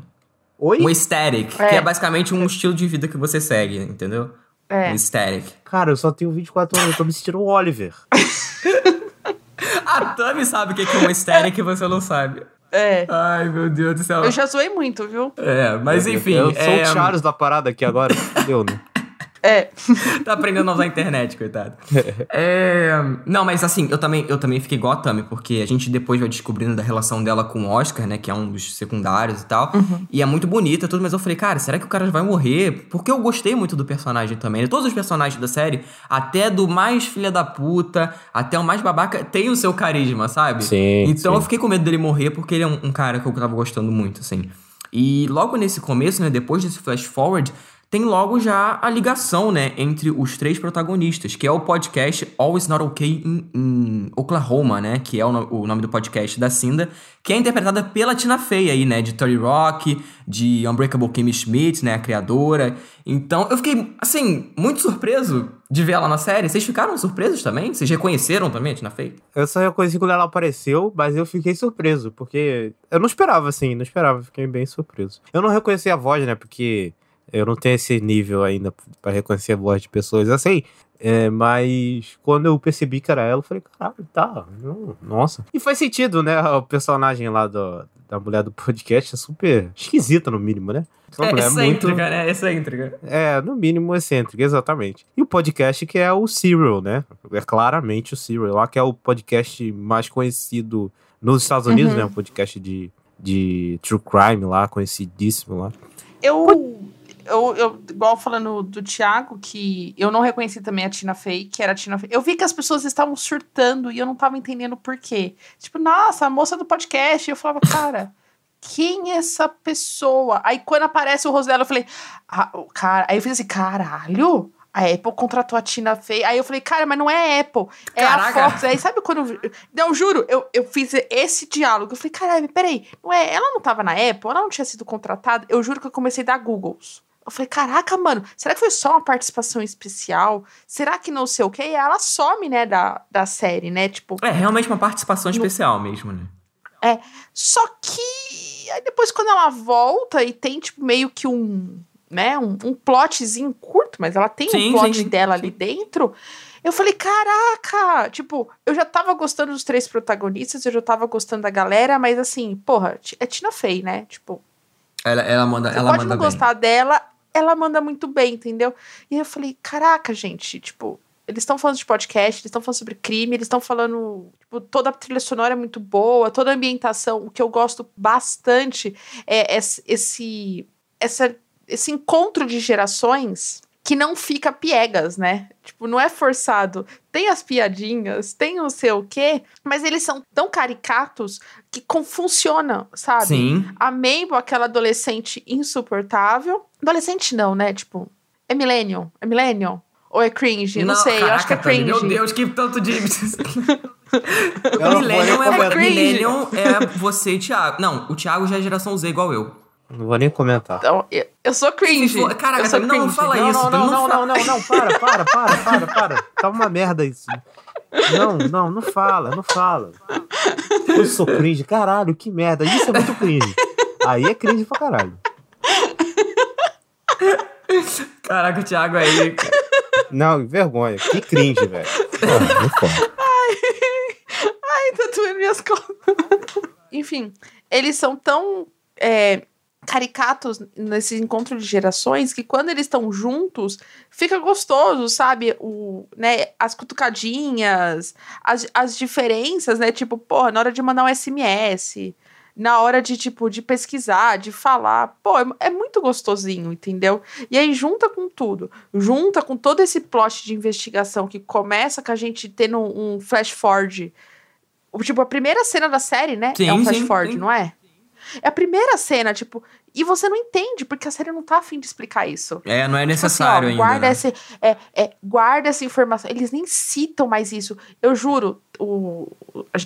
Oi? Um aesthetic, É. que é basicamente um estilo de vida que você segue, entendeu? É. Um aesthetic. Cara, eu só tenho 24 anos, eu tô me sentindo o Oliver. A Tami sabe o que que é um aesthetic e você não sabe. É. Ai, meu Deus do céu. Eu já zoei muito, viu? É, mas enfim. Eu sou é, o Charles da parada aqui agora. Deu, né? É. tá aprendendo a usar a internet, coitado. É, não, mas assim, eu também, eu também fiquei igual a Tami, porque a gente depois vai descobrindo da relação dela com o Oscar, né? Que é um dos secundários e tal. E é muito bonita tudo, mas eu falei, cara, será que o cara vai morrer? Porque eu gostei muito do personagem também. né? Todos os personagens da série, até do mais filha da puta, até o mais babaca, tem o seu carisma, sabe? Sim, Então sim. eu fiquei com medo dele morrer, porque ele é um, um cara que eu tava gostando muito, assim. E logo nesse começo, né, depois desse flash forward, tem logo já a ligação, né, entre os três protagonistas, que é o podcast Always Not Okay in, in Oklahoma, né, que é o, no- o nome do podcast da Cinda, que é interpretada pela Tina Fey aí, né, de 30 Rock, de Unbreakable Kimmy Schmidt, né, a criadora. Então, eu fiquei, assim, muito surpreso de ver ela na série. Vocês ficaram surpresos também? Vocês reconheceram também a Tina Fey? Eu só reconheci quando ela apareceu, mas eu fiquei surpreso, porque eu não esperava, assim, não esperava, fiquei bem surpreso. Eu não reconheci a voz, né, porque eu não tenho esse nível ainda pra reconhecer a voz de pessoas assim, é, mas quando eu percebi que era ela, eu falei, caralho, tá, nossa. E faz sentido, né, o personagem lá do, da mulher do podcast é super esquisita, no mínimo, né? Uma É mulher excêntrica, né? Excêntrica. É, no mínimo excêntrica, exatamente. E o podcast que é o Serial, né? É claramente o Serial, lá que é o podcast mais conhecido nos Estados Unidos, Uhum. né? Um podcast de, de true crime lá, conhecidíssimo lá. Eu, eu, eu, igual falando do Thiago, que eu não reconheci também a Tina Fey, que era a Tina Fey. Eu vi que as pessoas estavam surtando e eu não tava entendendo por quê. Tipo, nossa, a moça do podcast. E eu falava, cara, quem é essa pessoa? Aí quando aparece o rosto dela, eu falei, ah, o cara. Aí eu fiz assim, caralho. A Apple contratou a Tina Fey. Aí eu falei, cara, mas não é a Apple, é Caraca. a Fox. Aí sabe quando. Não, juro, eu, eu fiz esse diálogo. Eu falei, caralho, peraí, não é, ela não tava na Apple, ela não tinha sido contratada. Eu juro que eu comecei a dar Googles. Eu falei, caraca, mano, será que foi só uma participação especial? Será que não sei o quê? E ela some, né, da, da série, né? Tipo, É realmente uma participação especial mesmo, né? é. Só que aí depois quando ela volta e tem, tipo, meio que um, né, um, um plotzinho curto, mas ela tem Sim, um plot sim, sim, dela ali dentro. Eu falei, caraca! Tipo, eu já tava gostando dos três protagonistas, eu já tava gostando da galera, mas assim, porra, é Tina Fey, né? Tipo, Ela, ela manda, você ela pode manda não bem. gostar dela, ela manda muito bem, entendeu? E eu falei, caraca, gente, tipo, eles estão falando de podcast, eles estão falando sobre crime, eles estão falando, tipo, toda a trilha sonora é muito boa, toda a ambientação, o que eu gosto bastante é esse esse essa, esse encontro de gerações que não fica piegas, né? Tipo, não é forçado. Tem as piadinhas, tem o sei o quê, mas eles são tão caricatos que funciona, sabe? Sim. A Mabel, aquela adolescente insuportável. Adolescente não, né? Tipo, é millennium? É millennium? Ou é cringe? Não, sei, eu acho que é cringe. Meu Deus, que tanto de... Não Millennium vou é, comentar. Millennium é você e Thiago. Não, o Thiago já é geração Z igual eu. Não vou nem comentar. Então, eu, eu sou cringe. For- Caraca, sou não, não cringe. fala Não, isso. não, não, não, não, não, não, para, para, para, para, para. Tá uma merda isso. Não, não, não fala, não fala. Eu sou cringe, caralho, que merda. Isso é muito cringe. Aí é cringe pra caralho. Caraca, o Thiago aí. Não, vergonha. Que cringe, velho. Porra, não foda. Ai, tá doendo minhas costas. Enfim, eles são tão é, caricatos nesse encontro de gerações que quando eles estão juntos, fica gostoso, sabe? O, né, as cutucadinhas, as, as diferenças, né? Tipo, porra, na hora de mandar um SMS, na hora de, tipo, de pesquisar, de falar. Pô, é, é muito gostosinho, entendeu? E aí junta com tudo. Junta com todo esse plot de investigação que começa com a gente tendo um flash forward. Tipo, a primeira cena da série, né? Sim, é um flash sim, forward, sim. não é? É a primeira cena, tipo, e você não entende, porque a série não tá afim de explicar isso. É, não é Tipo assim, necessário ó, ainda. guarda, né? esse, é, é, guarda essa informação. Eles nem citam mais isso. Eu juro, o,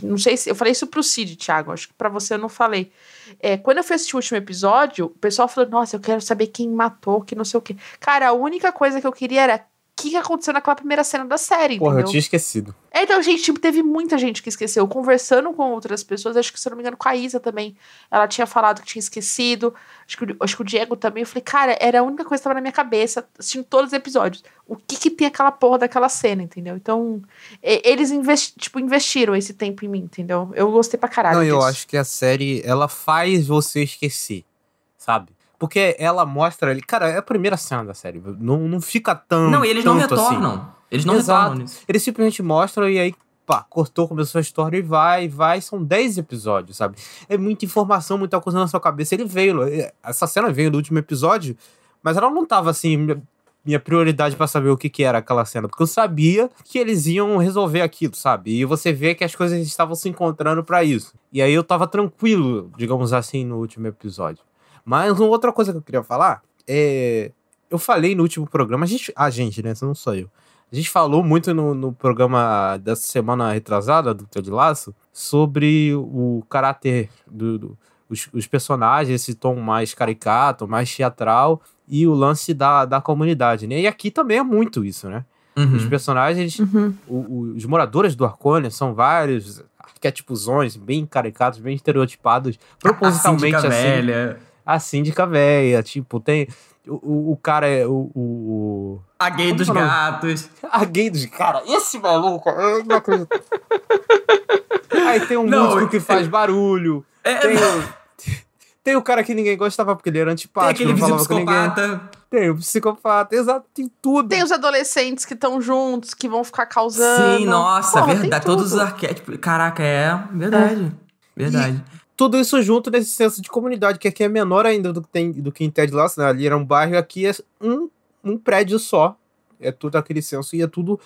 não sei se. Eu falei isso pro Cid, Thiago. Acho que pra você eu não falei. É, quando eu assistir o último episódio, o pessoal falou: Nossa, eu quero saber quem matou, que não sei o quê. Cara, a única coisa que eu queria era que, que aconteceu naquela primeira cena da série, Porra, eu entendeu? tinha esquecido. É, Então, gente, tipo, teve muita gente que esqueceu. Conversando com outras pessoas, acho que, se eu não me engano, com a Isa também. Ela tinha falado que tinha esquecido. Acho que, o- acho que o Diego também. Eu falei, cara, era a única coisa que tava na minha cabeça, assistindo todos os episódios. O que que tem aquela porra daquela cena, entendeu? Então, eles investi tipo, investiram esse tempo em mim, entendeu? Eu gostei pra caralho Não, eu disso. acho que a série, ela faz você esquecer, sabe? Porque ela mostra ali. Cara, é a primeira cena da série. Não, não fica tão. Não, e eles não assim. retornam. Eles não Exato. retornam nisso. Eles simplesmente mostram e aí, pá, cortou, começou a história e vai, vai. São 10 episódios, sabe? É muita informação, muita coisa na sua cabeça. Ele veio, essa cena veio no último episódio, mas ela não tava assim. Minha, prioridade pra saber o que, que era aquela cena, porque eu sabia que eles iam resolver aquilo, sabe? E você vê que as coisas estavam se encontrando pra isso. E aí eu tava tranquilo, digamos assim, no último episódio. Mas uma outra coisa que eu queria falar é. Eu falei no último programa, a gente. A gente, né? Não sou eu. A gente falou muito no, no programa dessa semana retrasada, do Ted Laço, sobre o caráter dos do, os, os personagens, esse tom mais caricato, mais teatral, e o lance da, da comunidade, né? E aqui também é muito isso, né? Os Uhum. personagens, Uhum. o- o- os moradores do Arcônia são vários arquétipozões bem caricatos, bem estereotipados, propositalmente a assim. velha, A síndica velha, tipo, tem. O, o, cara é. O, o, a gay Como dos é gatos. A gay dos. Cara, esse maluco. Eu não acredito. Aí tem um Não, músico que faz barulho. É, Tem o, tem o cara que ninguém gostava porque ele era tem antipático. aquele com ninguém. psicopata. Tem o psicopata, exato, tem tudo. Tem os adolescentes que estão juntos, que vão ficar causando. Sim, nossa, Porra, tem verdade. Todos os arquétipos. Caraca, é. Verdade. Verdade. Tudo isso junto nesse senso de comunidade, que aqui é menor ainda do que, tem, do que em Ted Lasso, né? Ali era um bairro, aqui é um, um prédio só. É tudo aquele senso e é tudo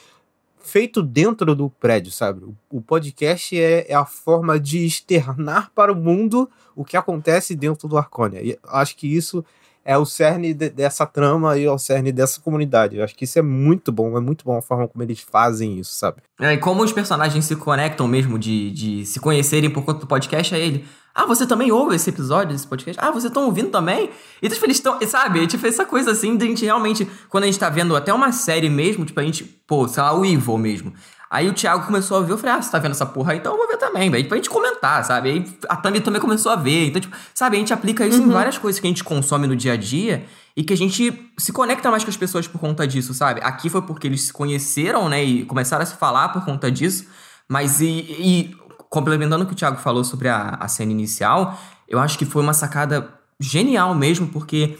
feito dentro do prédio, sabe? O, o podcast é, é a forma de externar para o mundo o que acontece dentro do Arcônia. E acho que isso é o cerne de- dessa trama e é o cerne dessa comunidade. Eu acho que isso é muito bom, é muito bom a forma como eles fazem isso, sabe? É, e como os personagens se conectam mesmo de, de se conhecerem por conta do podcast, é ele. Ah, você também ouve esse episódio desse podcast? Ah, vocês estão ouvindo também? E tipo, eles estão, sabe? Tipo, essa coisa assim, de a gente realmente, quando a gente tá vendo até uma série mesmo, tipo, a gente, pô, sei lá, o Evil mesmo. Aí o Thiago começou a ver, eu falei, ah, você tá vendo essa porra aí? Então eu vou ver também, velho. Pra gente comentar, sabe? Aí a Tami também começou a ver. Então, tipo, sabe, a gente aplica isso em várias coisas que a gente consome no dia a dia e que a gente se conecta mais com as pessoas por conta disso, sabe? Aqui foi porque eles se conheceram, né, e começaram a se falar por conta disso, mas e, e complementando o que o Thiago falou sobre a, a cena inicial, eu acho que foi uma sacada genial mesmo, porque,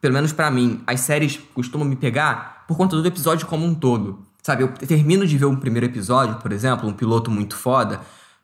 pelo menos pra mim, as séries costumam me pegar por conta do episódio como um todo. Sabe, eu termino de ver um primeiro episódio, por exemplo, um piloto muito foda,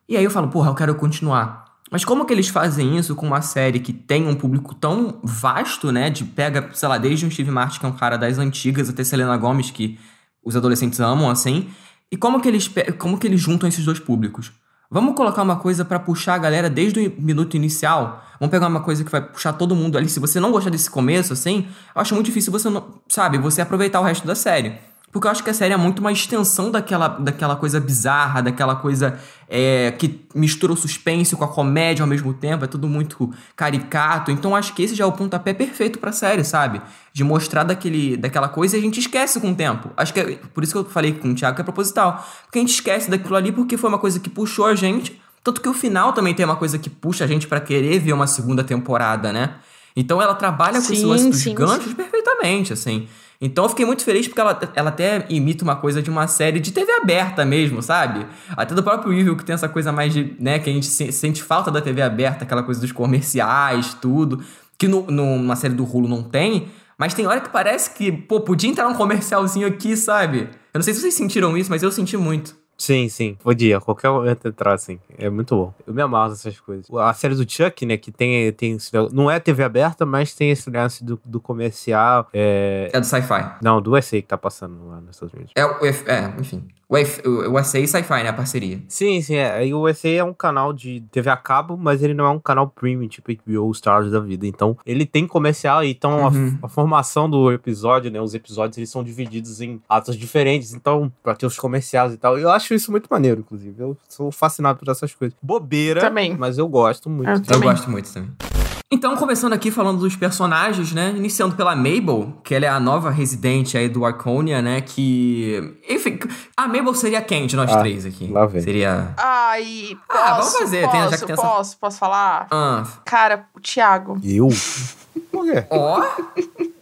e aí eu falo, porra, eu quero continuar. Mas como que eles fazem isso com uma série que tem um público tão vasto, né? De pega, sei lá, desde um Steve Martin, que é um cara das antigas, até Selena Gomez, que os adolescentes amam, assim. E como que eles, como que eles juntam esses dois públicos? Vamos colocar uma coisa pra puxar a galera desde o minuto inicial? Vamos pegar uma coisa que vai puxar todo mundo ali. Se você não gostar desse começo, assim, eu acho muito difícil você, não, sabe, você aproveitar o resto da série. Porque eu acho que a série é muito uma extensão daquela, daquela coisa bizarra, daquela coisa é, que mistura o suspense com a comédia ao mesmo tempo, é tudo muito caricato. Então acho que esse já é o pontapé perfeito pra série, sabe? De mostrar daquele, daquela coisa e a gente esquece com o tempo. Acho que é por isso que eu falei com o Thiago que é proposital. Porque a gente esquece daquilo ali porque foi uma coisa que puxou a gente. Tanto que o final também tem uma coisa que puxa a gente pra querer ver uma segunda temporada, né? Então ela trabalha com esse Sim, lance dos sim, ganchos perfeitamente, assim. Então eu fiquei muito feliz porque ela, ela até imita uma coisa de uma série de TV aberta mesmo, sabe? Até do próprio Evil, que tem essa coisa mais de, né, que a gente se- sente falta da TV aberta, aquela coisa dos comerciais, tudo, que no, numa série do Hulu não tem, mas tem hora que parece que, pô, podia entrar um comercialzinho aqui, sabe? Eu não sei se vocês sentiram isso, mas eu senti muito. Sim, sim. Podia, qualquer momento entrar assim. É muito bom. Eu me amarro nessas coisas. A série do Chuck, né, que tem, tem esse- não é TV aberta, mas tem esse lance do, do comercial. É... É do sci-fi. Não, do USA que tá passando lá nos Estados Unidos. É, o é enfim. O, F, o USA e Sci-Fi, né? A parceria. Sim, sim. É. E o USA é um canal de TV a cabo, mas ele não é um canal premium, tipo HBO Stars da vida. Então, ele tem comercial, então a- Uhum. a, formação do episódio, né? Os episódios, eles são divididos em atos diferentes. Então, pra ter os comerciais e tal. Eu acho isso muito maneiro, inclusive. Eu sou fascinado por essas coisas. Bobeira, Também. mas eu gosto muito. Eu Eu Também. gosto muito também. Então, começando aqui falando dos personagens, né? Iniciando pela Mabel, que ela é a nova residente aí do Arconia, né? Que. Enfim, a Mabel seria quem de nós Ah, três aqui? lá vem. Seria. Ai, posso, Ah, vamos fazer, posso, tem- já que tem essa- posso, posso falar? Ah. Cara, o Thiago. Eu? Por quê? Ó!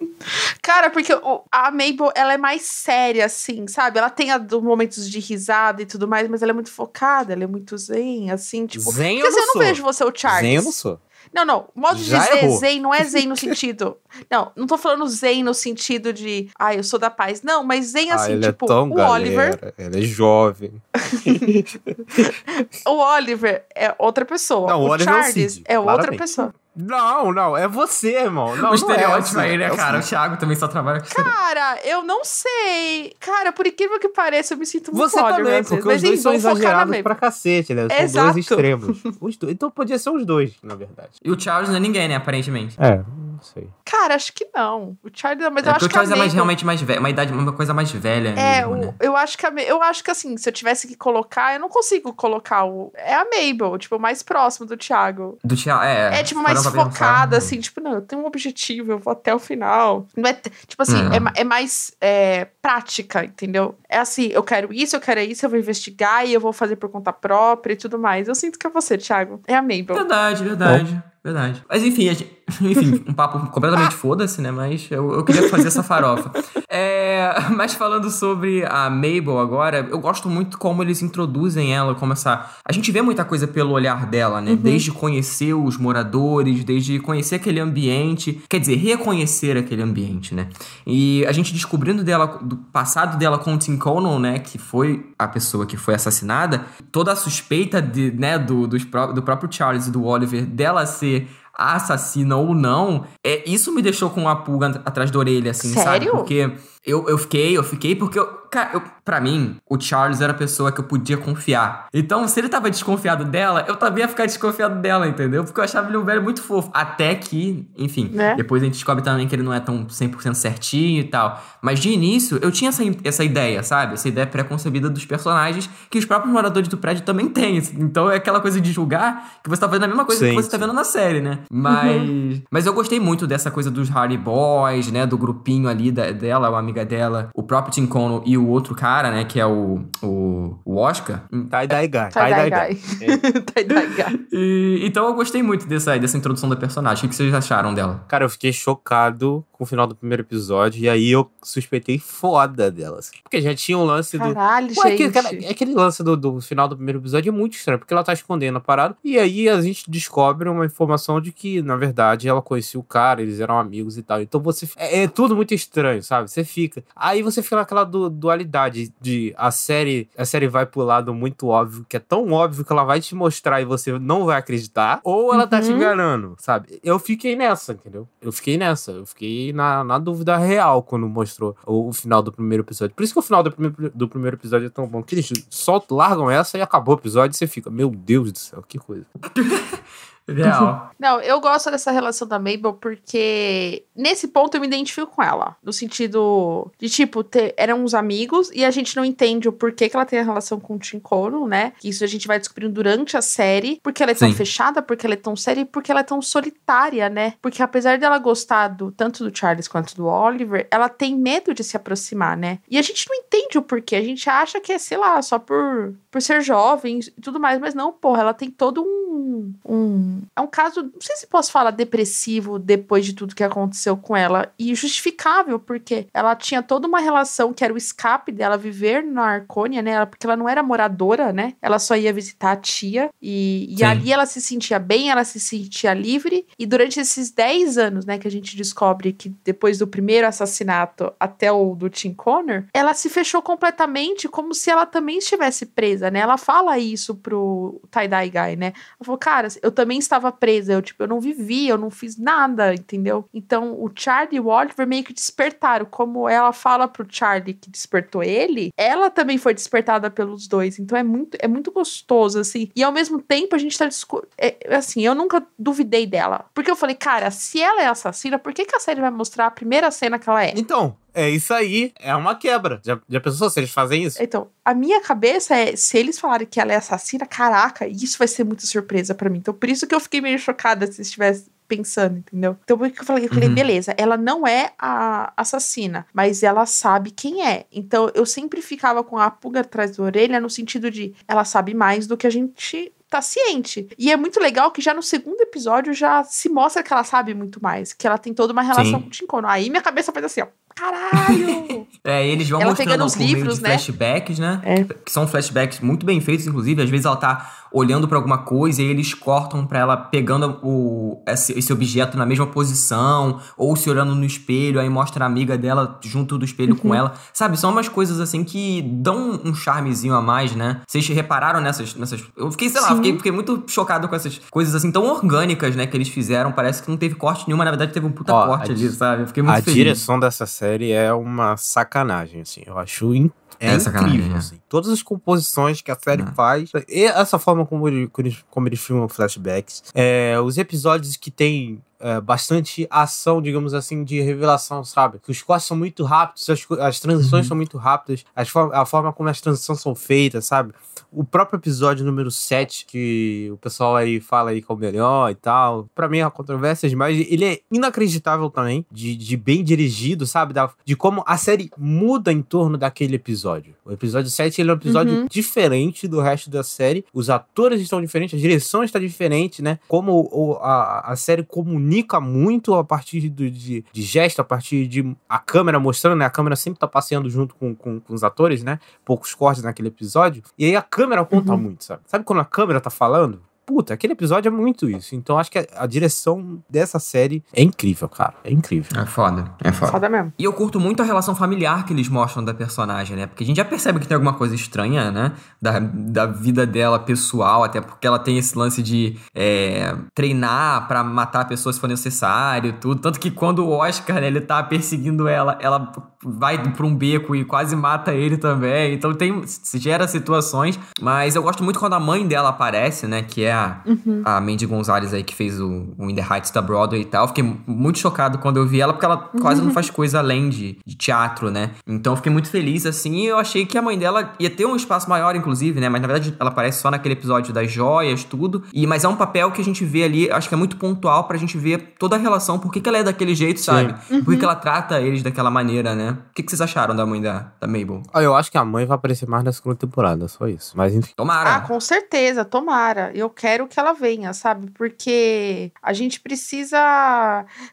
Cara, porque a Mabel, ela é mais séria, assim, sabe? Ela tem a, do momentos de risada e tudo mais, mas ela é muito focada, ela é muito zen, assim, tipo... Zen eu porque assim, não eu não sou. vejo você o Charles. Zen eu não sou. Não, não. O modo de Já dizer errou. zen não é zen no sentido. Não, não tô falando zen no sentido de, ah, eu sou da paz. Não, mas zen ah, assim, ele tipo, é tão o galera. Oliver. Ele é jovem. O Oliver é outra pessoa. Não, o o Oliver é o Charles Cid, é outra pessoa. Não, não, é você, irmão. Não, o não estereótipo é assim, aí, né, é cara? O. Thiago também só trabalha com estereótipo. Cara, eu não sei. Cara, por incrível que pareça, eu me sinto muito Você Oliver. também, vezes. porque os dois são exagerados pra cacete, né? São Exato. dois extremos. Os dois- Então podia ser os dois, na verdade. E o Charles não é ninguém, né? Aparentemente. É, não sei. Cara, acho que não. O Charles, mas É eu acho o que a Charles é mais, Mabel- realmente mais velho, uma idade, uma coisa mais velha. É, mesmo, o- né? eu acho que a, eu acho que assim, se eu tivesse que colocar, eu não consigo colocar o é a Mabel, tipo, mais próximo do Thiago. Do Thiago, é. É, tipo, mais focada, assim, tipo, não, eu tenho um objetivo, eu vou até o final. Não é, tipo assim, Hum. é, é mais é, prática, entendeu? É assim, eu quero isso, eu quero isso, eu vou investigar e eu vou fazer por conta própria e tudo mais. Eu sinto que é você, Thiago. É a Mabel. Verdade, verdade. Verdade. Mas enfim, a gente- enfim, um papo completamente foda-se, né? Mas eu, eu queria fazer essa farofa. É, mas falando sobre a Mabel agora, eu gosto muito como eles introduzem ela, como essa. A gente vê muita coisa pelo olhar dela, né? Desde conhecer os moradores, desde conhecer aquele ambiente. Quer dizer, reconhecer aquele ambiente, né? E a gente descobrindo dela, do passado dela com o Tim Conan, né? Que foi a pessoa que foi assassinada, toda a suspeita de, né, do, dos pró- do próprio Charles e do Oliver dela ser a assassina ou não, é, isso me deixou com uma pulga at- atrás da orelha, assim, sabe? Sério? Porque eu, eu fiquei, eu fiquei, porque, eu, cara, eu, pra mim, o Charles era a pessoa que eu podia confiar. Então, se ele tava desconfiado dela, eu também ia ficar desconfiado dela, entendeu? Porque eu achava ele um velho muito fofo. Até que, enfim, Né? depois a gente descobre também que ele não é tão 100% certinho e tal. Mas de início, eu tinha essa, essa ideia, sabe? Essa ideia pré-concebida dos personagens que os próprios moradores do prédio também têm. Então é aquela coisa de julgar que você tá fazendo a mesma coisa Sim, que você tá vendo na série, né? Mas, mas eu gostei muito dessa coisa dos Hardy Boys, né? Do grupinho ali da- dela, uma amiga dela, o próprio Tim Cono e o outro cara, né? Que é o, o, o Oscar. Tie-dye guy. Tie-dye guy. Tie-dye guy. E- então eu gostei muito dessa, dessa introdução da personagem. O que vocês acharam dela? Cara, eu fiquei chocado com o final do primeiro episódio, e aí eu suspeitei foda delas. Porque já tinha um lance do. Caralho, gente. aquele, aquele- lance do, do final do primeiro episódio é muito estranho, porque ela tá escondendo a parada, e aí a gente descobre uma informação de que, na verdade, ela conhecia o cara, eles eram amigos e tal. Então você. É, é tudo muito estranho, sabe? Você fica. Aí você fica naquela du- dualidade de a série. A série vai pro lado muito óbvio, que é tão óbvio que ela vai te mostrar e você não vai acreditar, ou ela tá te Uhum. enganando, sabe? Eu fiquei nessa, entendeu? Eu fiquei nessa. Eu fiquei na, na dúvida real quando mostrou o, o final do primeiro episódio. Por isso que o final do primeiro, do primeiro episódio é tão bom. Que eles soltam, largam essa e acabou o episódio e você fica, meu Deus do céu, que coisa. Real. Não, eu gosto dessa relação da Mabel porque nesse ponto eu me identifico com ela. No sentido de, tipo, ter, eram uns amigos e a gente não entende o porquê que ela tem a relação com o Tim Kono, né? Que isso a gente vai descobrindo durante a série. Porque ela é tão Sim. fechada, porque ela é tão séria e porque ela é tão solitária, né? Porque apesar dela gostar do, tanto do Charles quanto do Oliver, ela tem medo de se aproximar, né? E a gente não entende o porquê. A gente acha que é, sei lá, só por, por ser jovem e tudo mais. Mas não, porra, ela tem todo um, um é um caso, não sei se posso falar depressivo depois de tudo que aconteceu com ela. E justificável, porque ela tinha toda uma relação que era o escape dela viver na Arcônia, né? Porque ela não era moradora, né? Ela só ia visitar a tia. E, e ali ela se sentia bem, ela se sentia livre. E durante esses 10 anos, né, que a gente descobre que depois do primeiro assassinato até o do Tim Connor, ela se fechou completamente como se ela também estivesse presa, né? Ela fala isso pro tie-dye guy, né? Ela falou, cara, eu também estava presa, eu, tipo, eu não vivi, eu não fiz nada, entendeu? Então, o Charlie e o Oliver meio que despertaram, como ela fala pro Charlie que despertou ele, ela também foi despertada pelos dois, então é muito, é muito gostoso, assim, e ao mesmo tempo a gente tá, discu- é, assim, eu nunca duvidei dela, porque eu falei, cara, se ela é assassina, por que que a série vai mostrar a primeira cena que ela é? Então, é isso aí. É uma quebra. Já, já pensou se eles fazem isso? Então, a minha cabeça é, se eles falarem que ela é assassina, caraca, isso vai ser muita surpresa pra mim. Então, por isso que eu fiquei meio chocada se estivesse pensando, entendeu? Então, por que eu falei, eu falei, Uhum. beleza, ela não é a assassina, mas ela sabe quem é. Então, eu sempre ficava com a pulga atrás da orelha no sentido de ela sabe mais do que a gente tá ciente. E é muito legal que já no segundo episódio já se mostra que ela sabe muito mais, que ela tem toda uma relação Sim. com o Tinkono. Aí minha cabeça faz assim, ó, caralho! É, eles vão Ela mostrando os por meio livros, de né? flashbacks, né? É. Que são flashbacks muito bem feitos, inclusive. Às vezes ela tá olhando pra alguma coisa e eles cortam pra ela pegando o, esse, esse objeto na mesma posição, ou se olhando no espelho, aí mostra a amiga dela junto do espelho Uhum. com ela. Sabe, são umas coisas assim que dão um charmezinho a mais, né? Vocês repararam nessas. nessas eu fiquei, sei lá, Sim. fiquei, fiquei muito chocado com essas coisas assim tão orgânicas, né, que eles fizeram. Parece que não teve corte nenhuma, na verdade teve um puta Ó, corte a ali, sabe? Eu fiquei muito A feliz. direção dessa série é uma sacanagem, assim. Eu acho in- é, É incrível, é. assim. Todas as composições que a série É. faz, e essa forma como, ele- como eles, como eles filmam flashbacks, é, os episódios que tem é, bastante ação, digamos assim, de revelação, sabe? Que os cortes são muito rápidos, as, as transições Uhum. são muito rápidas, for- a forma como as transições são feitas, sabe? O próprio episódio número 7, que o pessoal aí fala aí que é o melhor e tal, pra mim há controvérsias, mas ele é inacreditável também, de, de bem dirigido, sabe? Da- de como a série muda em torno daquele episódio. O episódio 7 ele é um episódio Uhum. diferente do resto da série, os atores estão diferentes, a direção está diferente, né? Como o- a, a série comunica muito a partir do, de, de gesto, a partir de a câmera mostrando, né? A câmera sempre tá passeando junto com, com, com os atores, né? Poucos cortes naquele episódio. E aí a câmera conta Uhum. muito, sabe? Sabe quando a câmera tá falando? Puta, aquele episódio é muito isso. Então acho que a, a direção dessa série é incrível, cara. É incrível. É foda, é foda. Foda mesmo. E eu curto muito a relação familiar que eles mostram da personagem, né? Porque a gente já percebe que tem alguma coisa estranha, né? Da, da vida dela pessoal, até porque ela tem esse lance de é, treinar pra matar pessoas se for necessário, tudo. Tanto que quando o Oscar, né, ele tá perseguindo ela, ela vai pra um beco e quase mata ele também. Então tem, se gera situações. Mas eu gosto muito quando a mãe dela aparece, né? Que é a, Uhum. a Mandy Gonzalez aí que fez o, o In the Heights da Broadway e tal. Fiquei muito chocado quando eu vi ela, porque ela quase não faz coisa além de, de teatro, né? Então eu fiquei muito feliz, assim, e eu achei que a mãe dela ia ter um espaço maior, inclusive, né? Mas na verdade ela aparece só naquele episódio das joias, tudo. E, mas é um papel que a gente vê ali, acho que é muito pontual pra gente ver toda a relação, por que, que ela é daquele jeito, sabe? Por que, que ela trata eles daquela maneira, né? O que, que vocês acharam da mãe da, da Mabel? Ah, eu acho que a mãe vai aparecer mais na segunda temporada, só isso. Mas enfim. Tomara! Ah, com certeza, tomara. Eu quero que ela venha, sabe? Porque a gente precisa.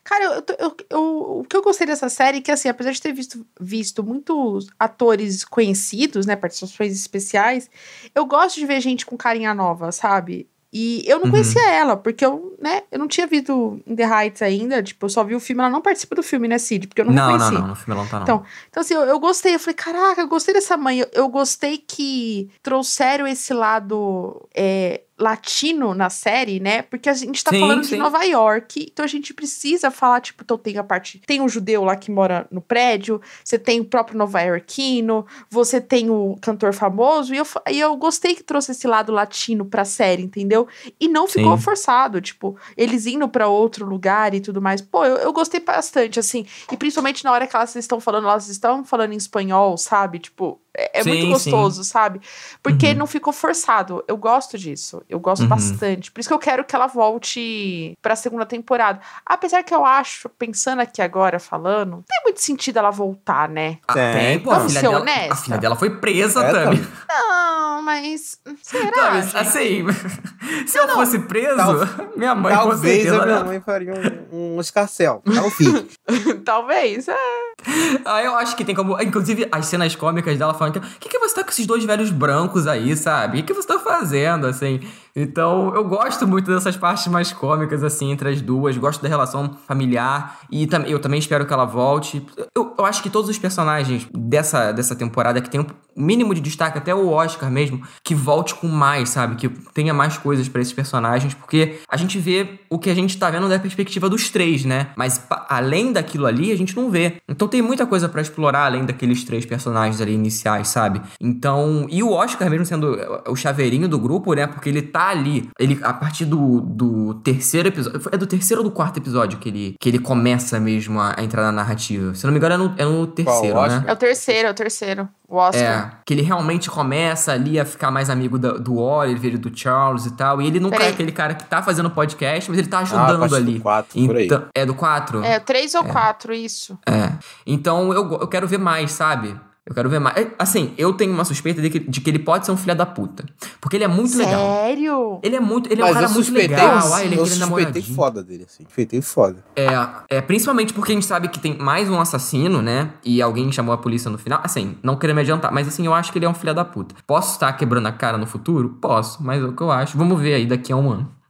Cara, eu, eu, eu, o que eu gostei dessa série é que, assim, apesar de ter visto, visto muitos atores conhecidos, né? Participações especiais, eu gosto de ver gente com carinha nova, sabe? E eu não Uhum. conhecia ela, porque eu, né, eu não tinha visto In The Heights ainda, tipo, eu só vi o filme, ela não participa do filme, né, Cid? Porque eu não, Não, não, reconheci. não, no filme ela não tá, não. Então, então assim, eu, eu gostei, eu falei, caraca, eu gostei dessa mãe, eu, eu gostei que trouxeram esse lado é, latino na série, né? Porque a gente tá Sim, falando sim. de Nova York, então a gente precisa falar, tipo, então tem a parte, tem um judeu lá que mora no prédio, você tem o próprio nova iorquino, você tem o cantor famoso, e eu, e eu gostei que trouxe esse lado latino pra série, entendeu? E não ficou Sim. forçado, tipo, eles indo pra outro lugar e tudo mais. Pô, eu, eu gostei bastante, assim, e principalmente na hora que elas estão falando, elas estão falando em espanhol, sabe? Tipo, é, é Sim, muito sim. gostoso, sabe? Porque Uhum. não ficou forçado. Eu gosto disso. Eu gosto Uhum. bastante. Por isso que eu quero que ela volte pra segunda temporada. Apesar que eu acho, pensando aqui agora, falando, não tem muito sentido ela voltar, né? Ah, Tem, pô, a vamos filha, ser dela, honesta. a filha dela foi presa, É, Tami. Não, mas. Será? Tami, assim, se eu fosse preso, Tal- minha mãe Talvez a minha mãe faria um, um escarcel. Talvez. Talvez. É. Ah, eu acho que tem como. Inclusive, as cenas cômicas dela falando que. O que, que você tá com esses dois velhos brancos aí, sabe? O que, que você tá fazendo, assim? Então, eu gosto muito dessas partes mais cômicas, assim, entre as duas. Gosto da relação familiar. E tam eu também espero que ela volte. Eu, eu acho que todos os personagens dessa, dessa temporada que tem um mínimo de destaque, até o Oscar mesmo, que volte com mais, sabe? Que tenha mais coisas pra esses personagens, porque a gente vê o que a gente tá vendo da perspectiva dos três, né? Mas além daquilo ali, a gente não vê. Então tem muita coisa pra explorar além daqueles três personagens ali iniciais, sabe? Então, e o Oscar mesmo sendo o chaveirinho do grupo, né? Porque ele tá ali, ele a partir do, do terceiro episódio, é do terceiro ou do quarto episódio que ele, que ele começa mesmo a, a entrar na narrativa. Se eu não me engano, é no, é no terceiro, né? Oscar? É o terceiro, é o terceiro. O Oscar. É, que ele realmente começa ali a ficar mais amigo do, do Oliver e do Charles e tal. E ele nunca é Peraí. aquele cara que tá fazendo podcast, mas ele tá Ah, ajudando do ali. quatro, por aí. Então, é do 4? É, três ou quatro, isso. É. Então eu, eu quero ver mais, sabe? Eu quero ver mais. É, Assim, eu tenho uma suspeita de que, de que ele pode ser um filho da puta. Porque ele é muito legal. Sério? Ele é muito. Ele é um cara muito legal. Ah, ele é eu suspeitei foda dele, assim. Suspeitei foda. É, é, principalmente porque a gente sabe que tem mais um assassino, né? E alguém chamou a polícia no final. Assim, não queria me adiantar, mas assim, eu acho que ele é um filho da puta. Posso estar quebrando a cara no futuro? Posso, mas é o que eu acho. Vamos ver aí daqui a um ano.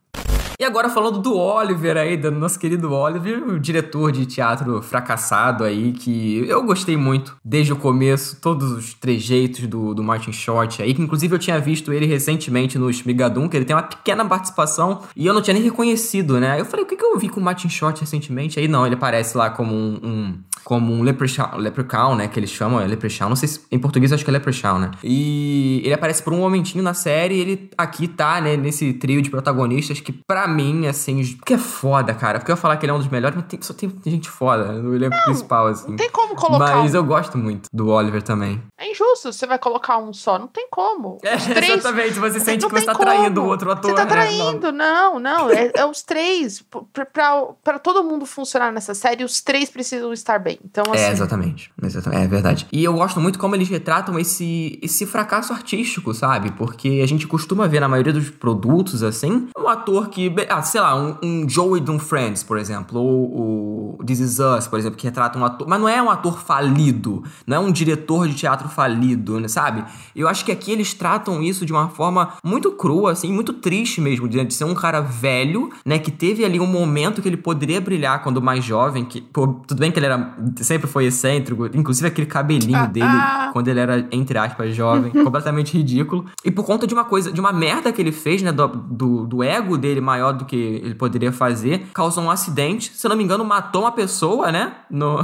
E agora falando do Oliver aí, do nosso querido Oliver, o diretor de teatro fracassado aí, que eu gostei muito desde o começo, todos os trejeitos do, do Martin Short aí, que inclusive eu tinha visto ele recentemente no Shmigadum, que ele tem uma pequena participação e eu não tinha nem reconhecido, né? Eu falei, o que, que eu vi com o Martin Short recentemente? Aí não, ele aparece lá como um, um- como um leprechaun, leprechaun, né, que eles chamam, é leprechaun, não sei se em português eu acho que é leprechaun, né? E ele aparece por um momentinho na série, e ele aqui tá, né, nesse trio de protagonistas que pra mim, assim, que é foda, cara, porque eu ia falar que ele é um dos melhores, mas tem- só tem gente foda no elenco principal, assim. Não tem como colocar Mas eu gosto muito do Oliver também. É injusto, você vai colocar um só. Não tem como. É, três. exatamente, você sente Não que você tá traindo como. o outro ator. Você tá né? traindo, não, não. É, é os três. Pra, pra, pra todo mundo funcionar nessa série, os três precisam estar bem. Então, assim. É, exatamente. exatamente. É verdade. E eu gosto muito como eles retratam esse, esse fracasso artístico, sabe? Porque a gente costuma ver na maioria dos produtos, assim, um ator que, ah, sei lá, um, um Joey de um Friends, por exemplo, ou o This Is Us, por exemplo, que retrata um ator. Mas não é um ator falido, não é um diretor de teatro falido, né, sabe? Eu acho que aqui eles tratam isso de uma forma muito crua, assim, muito triste mesmo, de, de ser um cara velho, né, que teve ali um momento que ele poderia brilhar quando mais jovem, que, pô, tudo bem que ele era, sempre foi excêntrico, inclusive aquele cabelinho dele, quando ele era, entre aspas, jovem, completamente ridículo. E por conta de uma coisa, de uma merda que ele fez, né, do, do, do ego dele maior do que ele poderia fazer, causou um acidente, se eu não me engano, matou uma pessoa, né, no...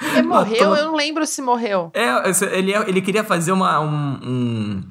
Ele morreu? Eu não lembro se morreu. É, ele, ele queria fazer uma, um, um,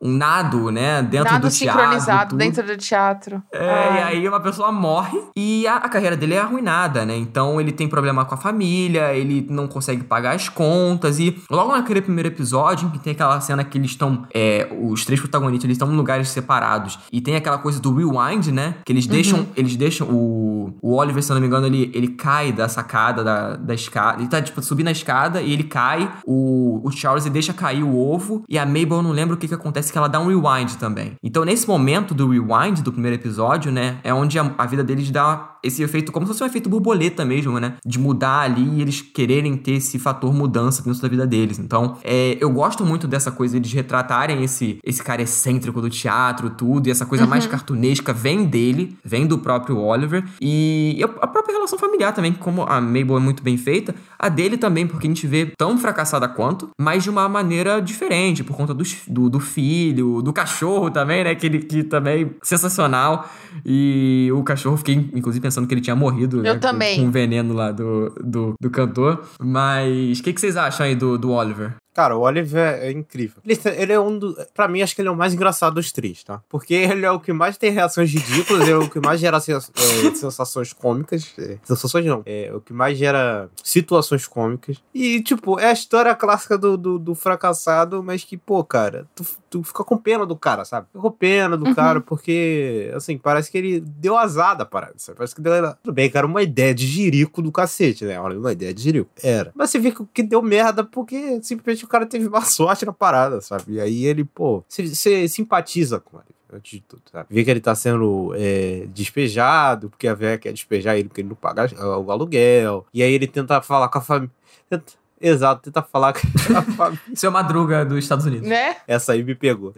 um nado, né, dentro Nada do teatro. sincronizado tudo. dentro do teatro. É, e Ai. aí uma pessoa morre e a, a carreira dele é arruinada, né? Então ele tem problema com a família, ele não consegue pagar as contas. E logo naquele primeiro episódio, em que tem aquela cena que eles estão. é, os três protagonistas eles estão em lugares separados. E tem aquela coisa do rewind, né? Que eles deixam. Eles deixam. O, o Oliver, se eu não me engano, ele, ele cai da sacada da, da escada. Ele tá, tipo, subindo a escada e ele cai. O, o Charles ele deixa cair o ovo. E a Mabel, não lembro o que, que acontece. Parece que ela dá um rewind também. Então, nesse momento do rewind do primeiro episódio, né, é onde a, a vida deles dá esse efeito, como se fosse um efeito borboleta mesmo, né? De mudar ali e eles quererem ter esse fator mudança dentro da vida deles. Então, é, eu gosto muito dessa coisa de retratarem esse, esse cara excêntrico do teatro, tudo, e essa coisa Uhum. mais cartunesca vem dele, vem do próprio Oliver. E, a própria relação familiar também, como a Mabel é muito bem feita, a dele também, porque a gente vê tão fracassada quanto, mas de uma maneira diferente, por conta dos- do, do filho, do cachorro também, né? Que, ele, que também sensacional. E o cachorro, fiquei inclusive pensando que ele tinha morrido, Eu né? também. Com, o veneno lá do, do, do cantor. Mas o que, que vocês acham aí do, do Oliver? Cara, o Oliver é incrível. Ele, ele é um do. Pra mim, acho que ele é o mais engraçado dos três, tá? Porque ele é o que mais tem reações ridículas, é o que mais gera sens- é, sensações cômicas. É, sensações não. É o que mais gera situações cômicas. E, tipo, é a história clássica do, do, do fracassado, mas que, pô, cara, tu, tu fica com pena do cara, sabe? Fica com pena do Uhum. cara, porque, assim, parece que ele deu azar da parada, sabe? Parece que deu. Tudo bem, cara, uma ideia de jirico do cacete, né? Olha, uma ideia de jirico. Era. Mas você vê que deu merda porque simplesmente o cara teve má sorte na parada, sabe? E aí ele, pô, você- simpatiza com ele. Antes de tudo, sabe? Vê que ele tá sendo é, despejado, porque a véia quer despejar ele porque ele não paga o aluguel. E aí ele tenta falar com a família. Tenta- Exato, tenta falar com a família. Seu Madruga dos Estados Unidos. Né? Essa aí me pegou.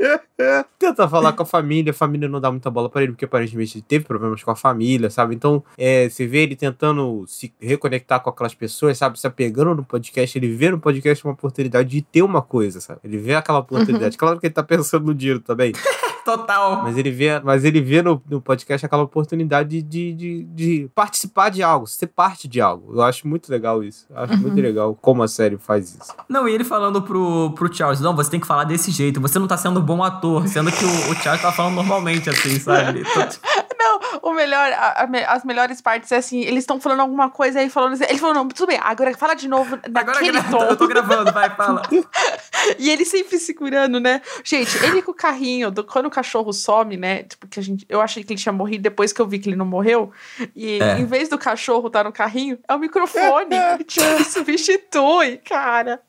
Tenta falar com a família, a família não dá muita bola pra ele, porque aparentemente ele teve problemas com a família, sabe? Então, é, você vê ele tentando se reconectar com aquelas pessoas, sabe? Se apegando no podcast, ele vê no podcast uma oportunidade de ter uma coisa, sabe? Ele vê aquela oportunidade. Claro que ele tá pensando no dinheiro também. Total. Mas ele vê, mas ele vê no, no podcast aquela oportunidade de, de, de participar de algo, ser parte de algo. Eu acho muito legal isso. Eu acho muito legal como a série faz isso. Não, e ele falando pro, pro Charles, não, você tem que falar desse jeito, você não tá sendo bom ator, sendo que o, o Charles tá falando normalmente, assim, sabe? Então, Não, o melhor, a- a as melhores partes é assim, eles estão falando alguma coisa aí falando assim, ele falou, não, tudo bem, agora fala de novo Agora naquele gra- tom. eu tô gravando, vai, fala. E ele sempre segurando, né? Gente, ele com o carrinho, do- quando o cachorro some, né? Tipo, que a gente, eu achei que ele tinha morrido depois que eu vi que ele não morreu. E É. em vez do cachorro estar no carrinho, é o microfone. tipo, ele substitui, cara.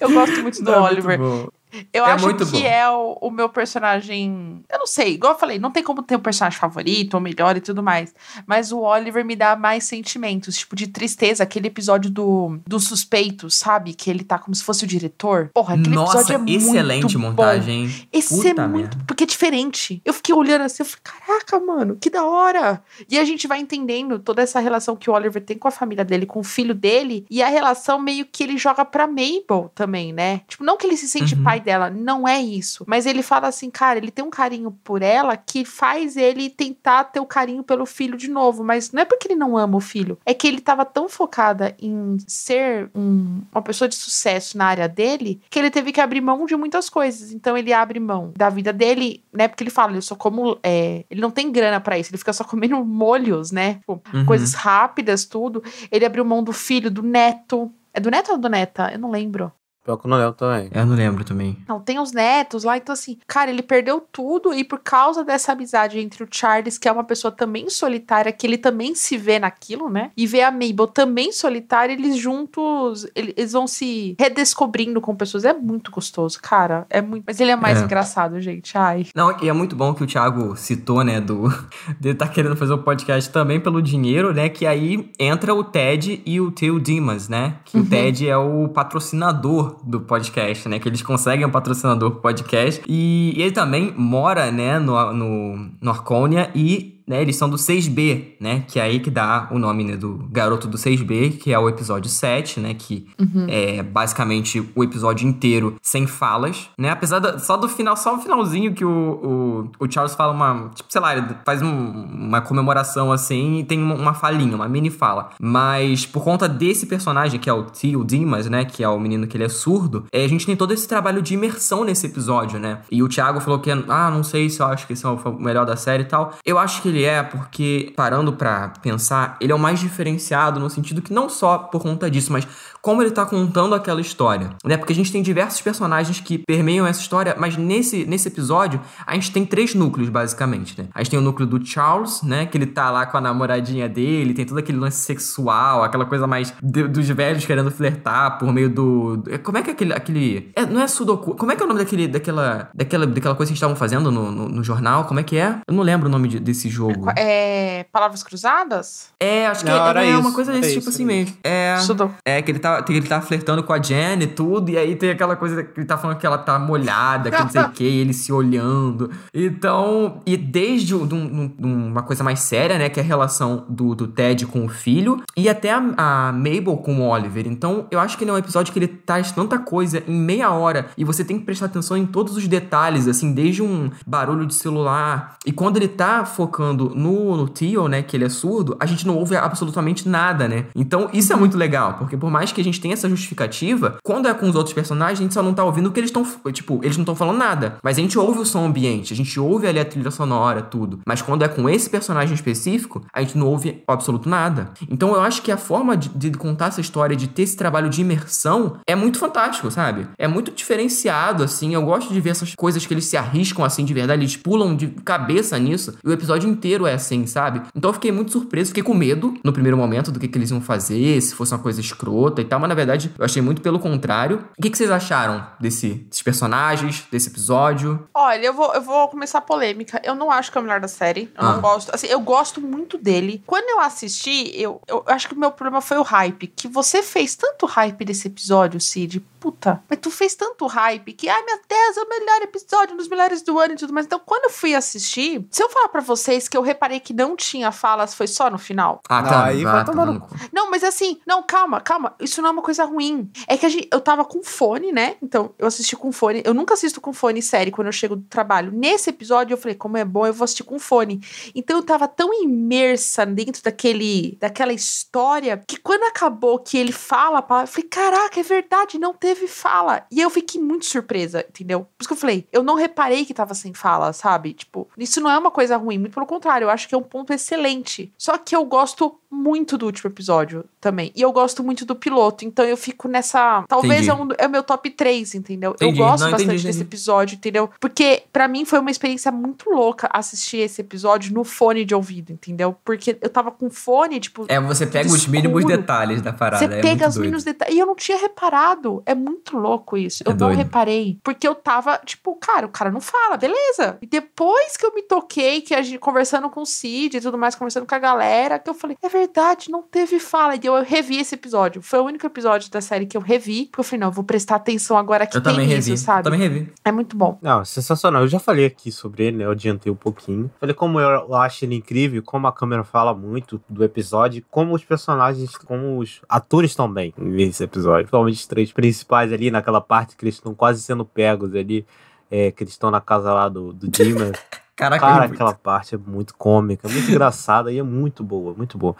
Eu gosto muito do Não, é muito Oliver. bom. Eu É acho que bom. é o, o meu personagem. Eu não sei, igual eu falei, não tem como ter um personagem favorito ou melhor e tudo mais. Mas o Oliver me dá mais sentimentos, tipo de tristeza. Aquele episódio do, do suspeito, sabe? Que ele tá como se fosse o diretor. Porra, aquele Nossa, episódio é excelente muito montagem, Bom. Esse Puta é muito. Porque é diferente. Eu fiquei olhando assim, eu falei, caraca, mano, que da hora. E a gente vai entendendo toda essa relação que o Oliver tem com a família dele, com o filho dele, e a relação meio que ele joga pra Mabel também, né? Tipo, não que ele se sente Uhum. pai dela, não é isso. Mas ele fala assim, cara, ele tem um carinho por ela que faz ele tentar ter o carinho pelo filho de novo. Mas não é porque ele não ama o filho, é que ele tava tão focada em ser um- uma pessoa de sucesso na área dele que ele teve que abrir mão de muitas coisas. Então ele abre mão da vida dele, né? Porque ele fala, eu só como. é, ele não tem grana pra isso, ele fica só comendo molhos, né? Tipo, Uhum. Coisas rápidas, tudo. Ele abriu mão do filho, do neto. É do neto ou do neta? Eu não lembro. Pior que eu não lembro também. Eu não lembro também. Não, tem os netos lá, então assim, cara, ele perdeu tudo e por causa dessa amizade entre o Charles, que é uma pessoa também solitária, que ele também se vê naquilo, né? E vê a Mabel também solitária, eles juntos, ele- eles vão se redescobrindo com pessoas. É muito gostoso, cara. É muito. Mas ele é mais É. engraçado, gente. Ai. Não, e é muito bom que o Thiago citou, né, do de tá querendo fazer o podcast também pelo dinheiro, né, que aí entra o Ted e o Theo Dimas, né, que Uhum. o Ted é o patrocinador do podcast, né, que eles conseguem um patrocinador pro podcast, e ele também mora, né, no, no, no Arcônia e né, eles são do 6B, né? Que é aí que dá o nome né, do garoto do 6B, que é o episódio 7, né? Que Uhum. é basicamente o episódio inteiro sem falas, né? Apesar só do final, só o finalzinho que o, o, o Charles fala uma. Tipo, sei lá, ele faz um- uma comemoração assim e tem uma, uma falinha, uma mini fala. Mas por conta desse personagem, que é o Theo Dimas, né? Que é o menino que ele é surdo, é, a gente tem todo esse trabalho de imersão nesse episódio, né? E o Thiago falou que, ah, não sei se eu acho que esse é o melhor da série e tal. Eu acho que ele é porque, parando pra pensar, ele é o mais diferenciado no sentido que não só por conta disso, mas como ele tá contando aquela história, né? Porque a gente tem diversos personagens que permeiam essa história, mas nesse, nesse episódio a gente tem três núcleos, basicamente, né? A gente tem o núcleo do Charles, né? Que ele tá lá com a namoradinha dele, tem todo aquele lance sexual, aquela coisa mais de- dos velhos querendo flertar por meio do. do- Como é que é aquele. aquele é, não é Sudoku. Como é que é o nome daquele, daquela, daquela, daquela coisa que eles estavam fazendo no, no, no jornal? Como é que é? Eu não lembro o nome de- desse jogo. É, palavras cruzadas? É, acho que Não, é, era é uma coisa desse isso, tipo assim mesmo. É. Sudoku. É, que ele tá, que ele tá flertando com a Jen e tudo, e aí tem aquela coisa que ele tá falando que ela tá molhada, que não sei o que, ele se olhando. Então, e desde um- um- um- uma coisa mais séria, né, que é a relação do, do Ted com o filho, e até a, a Mabel com o Oliver. Então, eu acho que ele é um episódio que ele traz tanta coisa em meia hora, e você tem que prestar atenção em todos os detalhes, assim, desde um barulho de celular. E quando ele tá focando no, no né, que ele é surdo, a gente não ouve absolutamente nada, né? Então, isso é muito legal, porque por mais que a gente tenha essa justificativa, quando é com os outros personagens, a gente só não tá ouvindo o que eles estão, tipo, eles não estão falando nada, mas a gente ouve o som ambiente, a gente ouve ali a trilha sonora, tudo. Mas quando é com esse personagem específico, a gente não ouve absoluto nada. Então, eu acho que a forma de, de contar essa história, de ter esse trabalho de imersão, é muito fantástico, sabe? É muito diferenciado, assim. Eu gosto de ver essas coisas que eles se arriscam, assim, de verdade, eles pulam de cabeça nisso. E o episódio inteiro é assim, sabe? Então eu fiquei muito surpreso, fiquei com medo no primeiro momento do que, que eles iam fazer, se fosse uma coisa escrota e tal, mas na verdade eu achei muito pelo contrário. O que, que vocês acharam desse, desses personagens, desse episódio? Olha, eu vou, eu vou começar a polêmica. Eu não acho que é o melhor da série. Eu Ah. não gosto. Assim, eu gosto muito dele. Quando eu assisti, eu, eu acho que o meu problema foi o hype. Que você fez tanto hype desse episódio, Cid. Puta, mas tu fez tanto hype que, ai meu Deus, é o melhor episódio, um dos melhores do ano e tudo mais. Então, quando eu fui assistir, se eu falar pra vocês que eu reparei que não tinha falas, foi só no final. Ah, tá. aí vai tomar no cu. Não, mas assim, não, calma, calma. Isso não é uma coisa ruim. É que a gente, eu tava com fone, né? Então, eu assisti com fone. Eu nunca assisto com fone série quando eu chego do trabalho. Nesse episódio, eu falei, como é bom, eu vou assistir com fone. Então, eu tava tão imersa dentro daquele, daquela história que quando acabou que ele fala, eu falei, caraca, é verdade, não teve fala. E eu fiquei muito surpresa, entendeu? Por isso que eu falei, eu não reparei que tava sem fala, sabe? Tipo, isso não é uma coisa ruim, muito pelo contrário, eu acho que é um ponto excelente. Só que eu gosto muito do último episódio também. E eu gosto muito do piloto, então eu fico nessa. Talvez Entendi. é, um, é o meu top 3, entendeu? Entendi. Eu gosto Não, entendi, bastante desse entendi. episódio, entendeu? Porque pra mim foi uma experiência muito louca assistir esse episódio no fone de ouvido, entendeu? Porque eu tava com fone, tipo. É, você pega os mínimos detalhes da parada. Você é pega os doido. mínimos detalhes. E eu não tinha reparado. É muito louco isso. É eu não doido. reparei. Porque eu tava, tipo, cara, o cara não fala, beleza. E depois que eu me toquei, que a gente conversando com o Cid e tudo mais, conversando com a galera, que eu falei, é verdade, não teve fala. E eu revi esse episódio. Foi o único episódio da série que eu revi. Porque eu falei, não, eu vou prestar atenção agora que Eu tem também isso, revi. sabe? Também revi. É muito bom. Não, sensacional. Eu já falei aqui sobre ele, né? Eu adiantei um pouquinho. Falei como eu acho ele incrível, como a câmera fala muito do episódio, como os personagens, como os atores estão bem nesse episódio. Principalmente os três principais ali, naquela parte que eles estão quase sendo pegos ali. É, que eles estão na casa lá do, do Dima. Caraca, Cara, eu- aquela parte é muito cômica, muito engraçada e é muito boa, muito boa.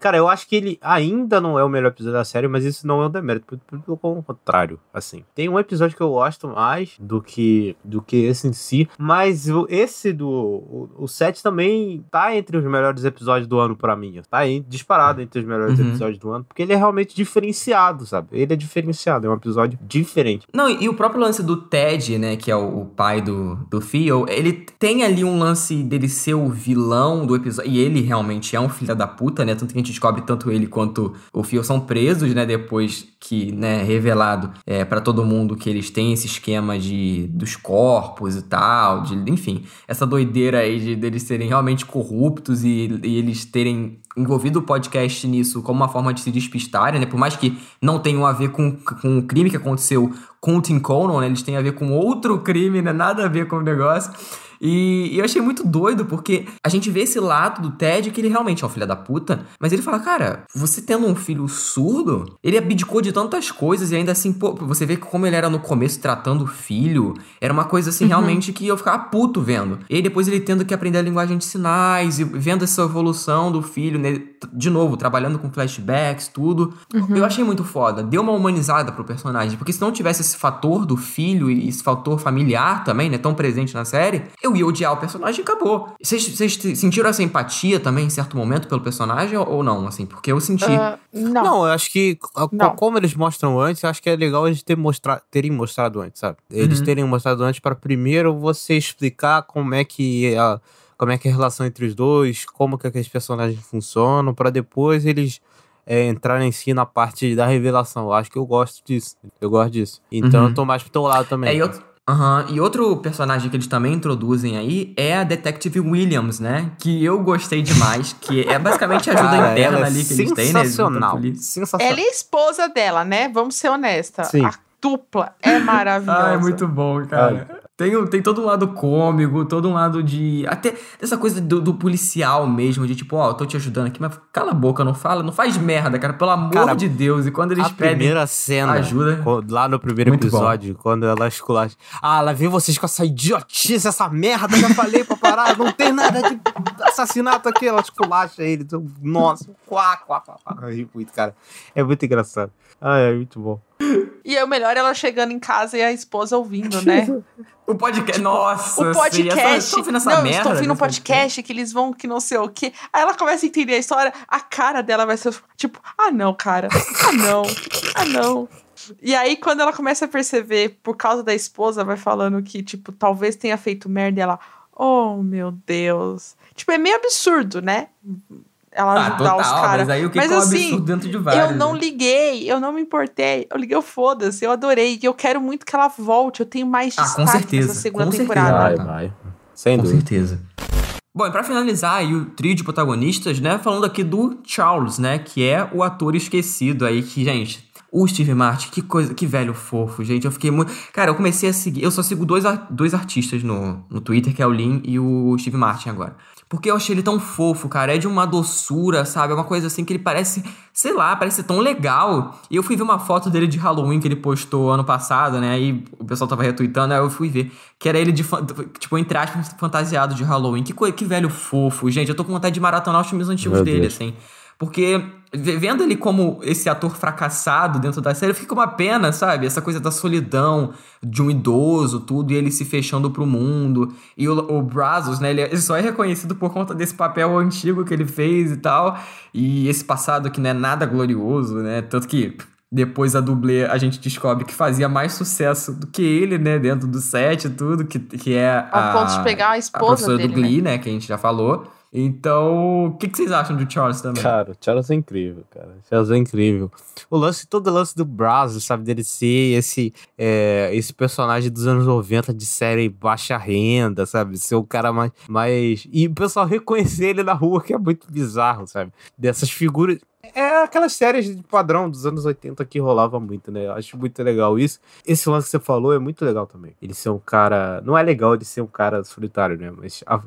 Cara, eu acho que ele ainda não é o melhor episódio da série, mas isso não é um demérito, pelo- pelo contrário, assim. Tem um episódio que eu gosto mais do que do que esse em si, mas o- esse do o, o 7 também tá entre os melhores episódios do ano pra mim. Tá aí disparado entre os melhores Uhum. episódios do ano, porque ele é realmente diferenciado, sabe? Ele é diferenciado, é um episódio diferente. Não, e o próprio lance do Ted, né, que é o, o pai do, do Theo, ele tem ali um lance dele ser o vilão do episódio, e ele realmente é um filho da puta, né, tanto que a gente descobre tanto ele quanto o Theo são presos, né, depois que, né, revelado é, para todo mundo que eles têm esse esquema de dos corpos e tal, de, enfim, essa doideira aí de deles serem realmente corruptos e, e eles terem envolvido o podcast nisso como uma forma de se despistarem, né? Por mais que não tenham a ver com, com o crime que aconteceu com o Tim Conan, né? Eles têm a ver com outro crime, né? Nada a ver com o negócio. E, e eu achei muito doido, porque a gente vê esse lado do Ted que ele realmente é um filho da puta, mas ele fala, cara, você tendo um filho surdo, ele abdicou de tantas coisas e ainda assim, pô, você vê como ele era no começo tratando o filho, era uma coisa assim, realmente, que eu ficava puto vendo. E aí depois ele tendo que aprender a linguagem de sinais e vendo essa evolução do filho, né? De novo, trabalhando com flashbacks, tudo. Eu achei muito foda. Deu uma humanizada pro personagem. Porque se não tivesse esse fator do filho e esse fator familiar também, né? Tão presente na série, eu ia odiar o personagem e acabou. Vocês, sentiram essa empatia também em certo momento pelo personagem ou, não? Assim, porque eu senti. Ah, não. Não, eu acho que a- Não. como eles mostram antes, eu acho que é legal eles ter mostra terem mostrado antes, sabe? Eles Uhum. terem mostrado antes para primeiro você explicar como é que a, como é que é a relação entre os dois, como que aqueles personagens funcionam, para depois eles é, entrarem em si na parte da revelação. Eu acho que eu gosto disso. Eu gosto disso. Então Uhum. eu tô mais pro teu lado também. É, e, outro, Aham, e outro personagem que eles também introduzem aí é a Detective Williams, né? Que eu gostei demais, que é basicamente a ajuda Cara, interna ela é ali que eles têm, né? Sensacional. Ela é a esposa dela, né? Vamos ser honestas. Sim. A dupla é maravilhosa. Ah, é muito bom, cara. Tem, tem todo um lado cômico, todo um lado de. Até dessa coisa do, do policial mesmo, de tipo, ó, eu tô te ajudando aqui, mas cala a boca, não fala, não faz merda, cara, pelo amor Cara, de Deus. E quando eles a pedem. primeira cena, ajuda. lá no primeiro Muito episódio, quando ela esculacha. Ah, lá vem vocês com essa idiotice, essa merda, já falei pra parar, não tem nada de assassinato aqui, ela esculacha ele. Nossa, quá, quá, quá, quá. Muito, cara. É muito engraçado. Ah, é muito bom. E é o melhor ela chegando em casa e a esposa ouvindo, né? O podcast. Nossa, o sim, podcast. ouvindo essa não, merda. estou ouvindo um podcast que eles vão que não sei o quê. Aí ela começa a entender a história, a cara dela vai ser tipo, ah não, cara. Ah não. Ah não. E aí, quando ela começa a perceber, por causa da esposa, vai falando que, tipo, talvez tenha feito merda e ela, oh meu Deus. Tipo, é meio absurdo, né? Ela Ah, ajudar os total, caras. mas aí o que Mas que é um assim, absurdo dentro de vários, eu não né? liguei, eu não me importei. Eu liguei o foda-se, eu adorei. E eu quero muito que ela volte. Eu tenho mais Ah, destaque com certeza, nessa segunda com certeza. temporada. Vai, vai. Sem Com dúvida. certeza. Bom, e pra finalizar aí o trio de protagonistas, né? Falando aqui do Charles, né? Que é o ator esquecido aí, que, gente. O Steve Martin, que coisa, que velho fofo, gente. Eu fiquei muito. Cara, eu comecei a seguir. Eu só sigo dois, dois artistas no, no Twitter, que é o Lin e o Steve Martin agora. Porque eu achei ele tão fofo, cara. É de uma doçura, sabe? É uma coisa assim que ele parece, sei lá, parece ser tão legal. E eu fui ver uma foto dele de Halloween que ele postou ano passado, né? Aí o pessoal tava retweetando, aí eu fui ver. Que era ele de, tipo, entre aspas, fantasiado de Halloween. Que, que velho fofo, gente. Eu tô com vontade de maratonar os filmes antigos Meu dele, Deus. assim. Porque vendo ele como esse ator fracassado dentro da série, fica uma pena, sabe? Essa coisa da solidão de um idoso, tudo, e ele se fechando pro mundo. E o, o Brazos, né? Ele, ele só é reconhecido por conta desse papel antigo que ele fez e tal. E esse passado que não é nada glorioso, né? Tanto que depois a dublê a gente descobre que fazia mais sucesso do que ele, né? Dentro do set e tudo, que, que é Ao ponto de pegar a a esposa professora dele, do Glee, né? Que a gente já falou. Então, o que, que vocês acham do Charles também? Cara, o Charles é incrível, cara. O Charles é incrível. O lance, todo o lance do Brazos, sabe, dele ser esse, é, esse personagem dos anos 90 de série baixa renda, sabe? Ser o cara mais, mais. E o pessoal reconhecer ele na rua, que é muito bizarro, sabe? Dessas figuras. É aquelas séries de padrão dos anos 80 que rolava muito, né? Eu acho muito legal isso. Esse lance que você falou é muito legal também. Ele ser um cara. Não é legal ele ser um cara solitário, né? Mas a,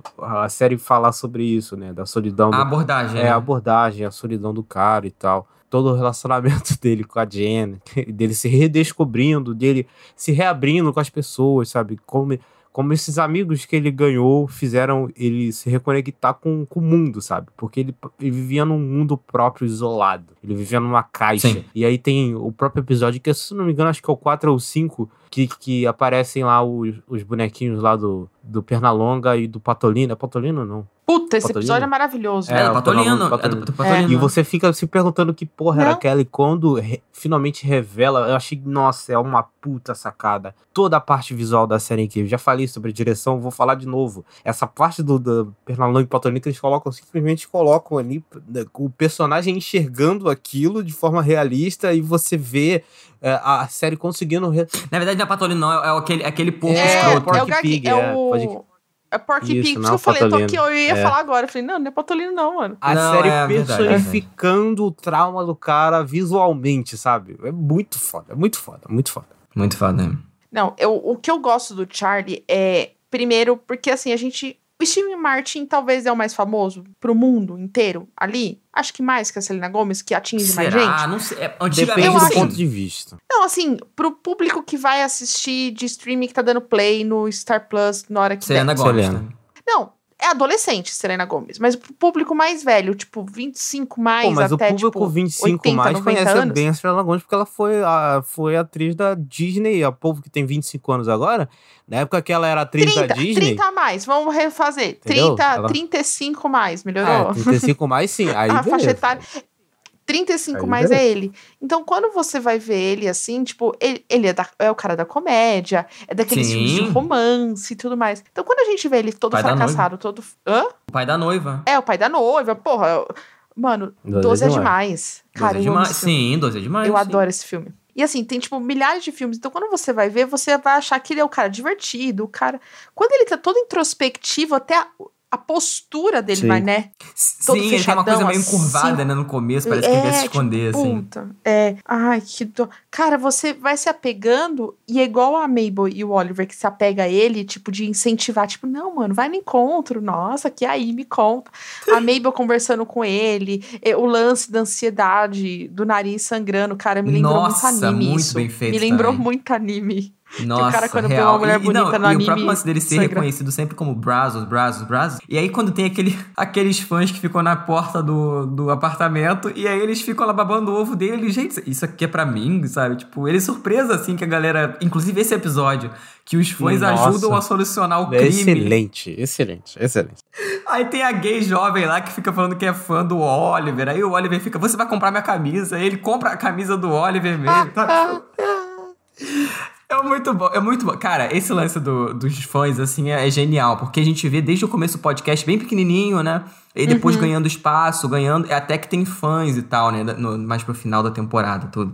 a série falar sobre isso, né? Da solidão. A do- abordagem, é, né? a abordagem, a solidão do cara e tal. Todo o relacionamento dele com a Jen, dele se redescobrindo, dele se reabrindo com as pessoas, sabe? Como, como esses amigos que ele ganhou fizeram ele se reconectar com, com o mundo, sabe? Porque ele, ele vivia num mundo próprio, isolado. Ele vivia numa caixa. Sim. E aí tem o próprio episódio, que se não me engano, acho que é o 4 ou 5, que, que aparecem lá os, os bonequinhos lá do, do Pernalonga e do Patolino. É Patolino ou não? Puta, esse Patolino? episódio é maravilhoso. É, do o Patolino, é do- do E você fica se perguntando que porra era Não. aquela e quando re- finalmente revela, eu achei, nossa, é uma puta sacada. Toda a parte visual da série é incrível. Já falei sobre direção, vou falar de novo. Essa parte do, do Pernalonga e Patolino que eles colocam, simplesmente colocam ali né, o personagem enxergando aquilo de forma realista e você vê é, a série conseguindo... re- Na verdade, não é Patolino, não. É, é aquele, aquele porco É, escroto. Porky é o Pig, é, é, o. É Porky Isso, Pig. Por isso não que eu falei, eu tô Patolino. aqui, eu ia É. falar agora. Eu falei, não, não é Patolino, não, mano. A Não, série é verdade, personificando o trauma do cara visualmente, sabe? É muito foda, é muito foda, muito foda. Muito foda, né? Não, eu, o que eu gosto do Charlie é, primeiro, porque assim, a gente. O Steve Martin talvez é o mais famoso pro mundo inteiro ali. Acho que mais que a Selena Gomes, que atinge mais Será? gente. Não sei. É, Depende do acho- ponto de vista. Não, assim, pro público que vai assistir de streaming que tá dando play no Star Plus na hora que Selena der. Gomes. Selena. né? Não, é adolescente, Selena Gomes, mas pro público mais velho, tipo 25 mais Pô, mas até o público tipo 25 80, mais 90 conhece anos. bem a Selena Gomez porque ela foi a, foi atriz da Disney. A povo que tem 25 anos agora, na época que ela era atriz 30, da Disney. 30 a mais, vamos refazer. Entendeu? 30, Ela- 35 mais, melhorou? É, 35 mais sim. Aí a beleza. faixa etária. 35 Aí mais beleza. é ele. Então, quando você vai ver ele assim, tipo, ele, ele é, da- é o cara da comédia, é daqueles Sim. filmes de romance e tudo mais. Então, quando a gente vê ele todo Pai fracassado, todo. Hã? O pai da noiva. É, o pai da noiva, porra. eu- Mano, Doze 12 é é demais. demais. Cara, Doze é eu amo demais. Sim, 12 é demais. Eu sim. adoro esse filme. E assim, tem, tipo, milhares de filmes. Então, quando você vai ver, você vai achar que ele é o cara divertido, o cara. Quando ele tá todo introspectivo, até a, postura dele Sim. vai, né? todo Sim, ele tem uma coisa fechadão, meio assim. encurvada, né, no começo. Parece que ele quer se tipo, esconder, assim. puta, é. Ai, que dó. Cara, você vai se apegando e é igual a Mabel e o Oliver que se apega a ele, tipo, de incentivar, tipo, não, mano, vai no encontro, nossa, que aí, me conta. A Mabel conversando com ele, e o lance da ansiedade, do nariz sangrando, cara, me lembrou Nossa, muito anime muito isso. bem feito Me lembrou também. muito anime. Nossa, cara, quando real. uma mulher e, e não, no e anime, o próprio lance dele ser sangra. reconhecido sempre como Brazos, Brazos, Brazos. E aí quando tem aquele, aqueles fãs que ficam na porta do, do apartamento e aí eles ficam lá babando o ovo dele. Gente, isso aqui é pra mim, sabe? Tipo, ele é surpresa assim que a galera... Inclusive esse episódio, que os fãs Nossa. ajudam a solucionar o É crime. excelente, excelente, excelente. Aí tem a gay jovem lá que fica falando que é fã do Oliver. Aí o Oliver fica, você vai comprar minha camisa? Aí ele compra a camisa do Oliver mesmo. É muito bom, é muito bom. Cara, esse lance do- dos fãs, assim, é, é genial, porque a gente vê desde o começo do podcast bem pequenininho, né? E depois Uhum. ganhando espaço, ganhando. Até que tem fãs e tal, né? no- mais pro final da temporada, tudo.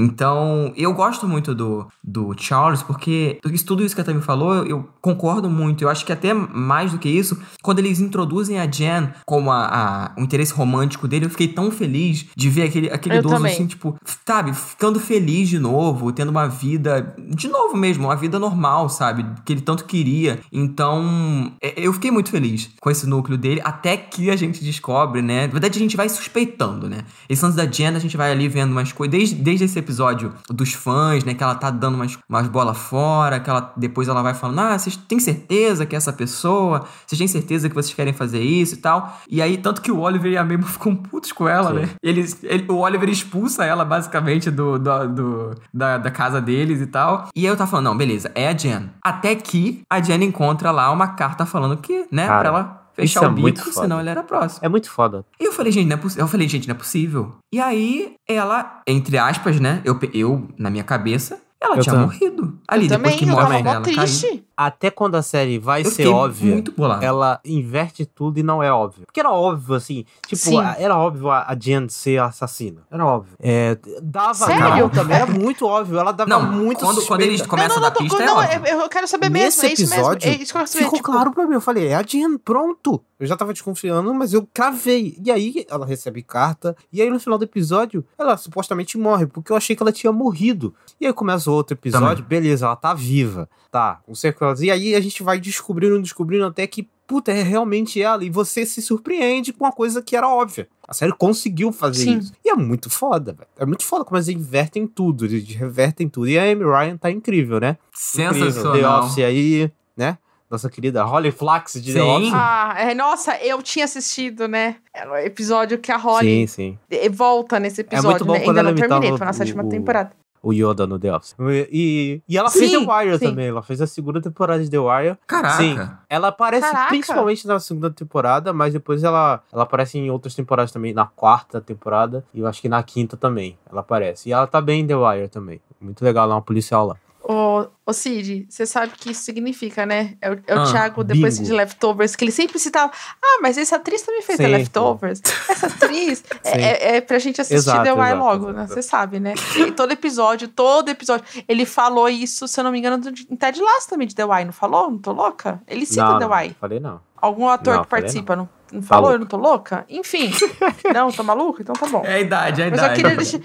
Então, eu gosto muito do, do Charles, porque tudo isso que a Tami falou, eu, eu concordo muito. Eu acho que até mais do que isso, quando eles introduzem a Jen como a, a- o interesse romântico dele, eu fiquei tão feliz de ver aquele, aquele Eu idoso também. assim, tipo, sabe, ficando feliz de novo, tendo uma vida, de novo mesmo, uma vida normal, sabe, que ele tanto queria. Então, é- eu fiquei muito feliz com esse núcleo dele, até que a gente descobre, né? Na verdade, a gente vai suspeitando, né? Esse lance da Jen, a gente vai ali vendo umas coisas, desde, desde esse episódio dos fãs, né? Que ela tá dando umas, umas bolas fora, que ela, depois ela vai falando, ah, vocês têm certeza que é essa pessoa? Vocês têm certeza que vocês querem fazer isso e tal? E aí, tanto que o Oliver e a Mabel ficam putos com ela, né? Eles, ele- o Oliver expulsa ela, basicamente, do, do, do- da, da casa deles e tal. E aí eu tava falando, não, beleza, é a Jen. Até que a Jen encontra lá uma carta falando que, né, Cara, pra ela fechar é o bico, senão ele era próximo. É muito foda. E eu falei, gente, não é possível. Eu falei, gente, não é possível. E aí, ela, entre aspas, né? Eu, eu na minha cabeça, ela Eu tinha também. morrido. Ali, eu depois também, que morre ela, caiu. triste. Até quando a série vai Eu ser óbvia, ela inverte tudo e não é óbvio. Porque era óbvio, assim, tipo, Sim. era óbvio a, a Jen ser assassina. Era óbvio. É, dava Sério? também, era muito óbvio. Ela dava Não, muito quando, quando eles começam não, a não, dar não, pista, não, é óbvio. eu, eu quero saber mesmo, Nesse é isso episódio, mesmo. É isso ficou tipo, claro pra mim. Eu falei, é a Jen, pronto. Eu já tava desconfiando, mas eu cravei. E aí ela recebe carta. E aí no final do episódio, ela supostamente morre, porque eu achei que ela tinha morrido. E aí começa o outro episódio, beleza, ela tá viva. Tá, não sei o que E aí a gente vai descobrindo, descobrindo até que, puta, é realmente ela. E você se surpreende com uma coisa que era óbvia. A série conseguiu fazer Sim. isso. E é muito foda, velho. É muito foda como eles invertem tudo, eles revertem tudo. E a Amy Ryan tá incrível, né? Incrível. The Sensacional. Office aí, né? Nossa querida Holly Flax de The Sim. Office. Ah, é, nossa, eu tinha assistido, né? Era o episódio que a Holly Sim, sim. volta nesse episódio, muito bom né? quando Ainda ela não terminei, tô na sétima o- temporada. O Yoda no The Office. E, e ela fez Sim, The Wire sim. também. Ela fez a segunda temporada de The Wire. Caraca. Sim. Ela aparece Caraca. principalmente na segunda temporada, mas depois ela, ela aparece em outras temporadas também. Na quarta temporada e eu acho que na quinta também ela aparece. E ela tá bem em The Wire também. Muito legal, ela é uma policial lá. Ô, ô Cid, você sabe o que isso significa, né? É o, é o Ah, Thiago, depois bingo. de Leftovers, que ele sempre citava. Ah, mas essa atriz também fez Sim, Leftovers. Essa atriz. é, é, é pra gente assistir Exato, The Wire logo, exato, né? exato. Você sabe, né? E todo episódio, todo episódio. Ele falou isso, se eu não me engano, do- em Ted Lasso também de The Wire, não falou? Não tô louca? Ele cita não, The não, Wire. falei não. Algum ator Não, que participa, não, não Tá falou? louco. Eu não tô louca? Enfim. não, tô maluco? Então tá bom. É a idade, é a Mas só idade. queria, deixar,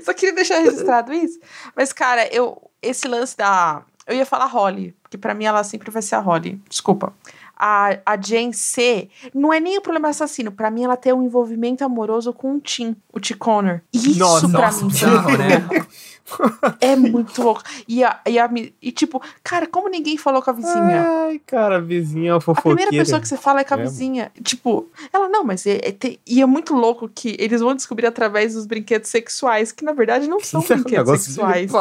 só queria deixar registrado isso. Mas, cara, eu, esse lance da. Eu ia falar Holly, porque pra mim ela sempre vai ser a Holly. Desculpa. A, a Jane C. Não é nem o problema assassino. Pra mim, ela tem um envolvimento amoroso com o Tim, o T. Connor. Isso Nossa, pra nossa, mim bizarro, né? É muito louco. E, a, e, a, e tipo, cara, como ninguém falou com a vizinha? Ai, cara, a vizinha é uma A fofoqueira. primeira pessoa que você fala é com a É, vizinha. Tipo, ela, não, mas é, é te- e é muito louco que eles vão descobrir através dos brinquedos sexuais, que na verdade não são Isso é um brinquedos negócio de sexuais.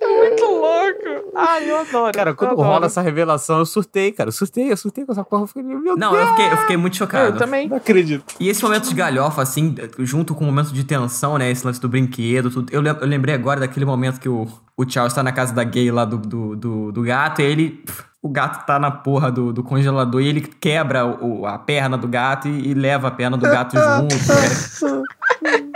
É muito louco. Ai, eu adoro. Cara, quando adoro. rola essa revelação, eu surtei, cara. Eu surtei, eu surtei com essa porra. Eu falei, meu Não, Deus, eu fiquei, eu fiquei muito chocado. Eu também. não acredito. E esse momento de galhofa, assim, junto com o momento de tensão, né? Esse lance do brinquedo, tudo. Eu, eu lembrei agora daquele momento que o, o Charles tá na casa da gay lá do, do, do, do gato, e ele. pff, O gato tá na porra do, do congelador e ele quebra o, a perna do gato e, e leva a perna do gato junto.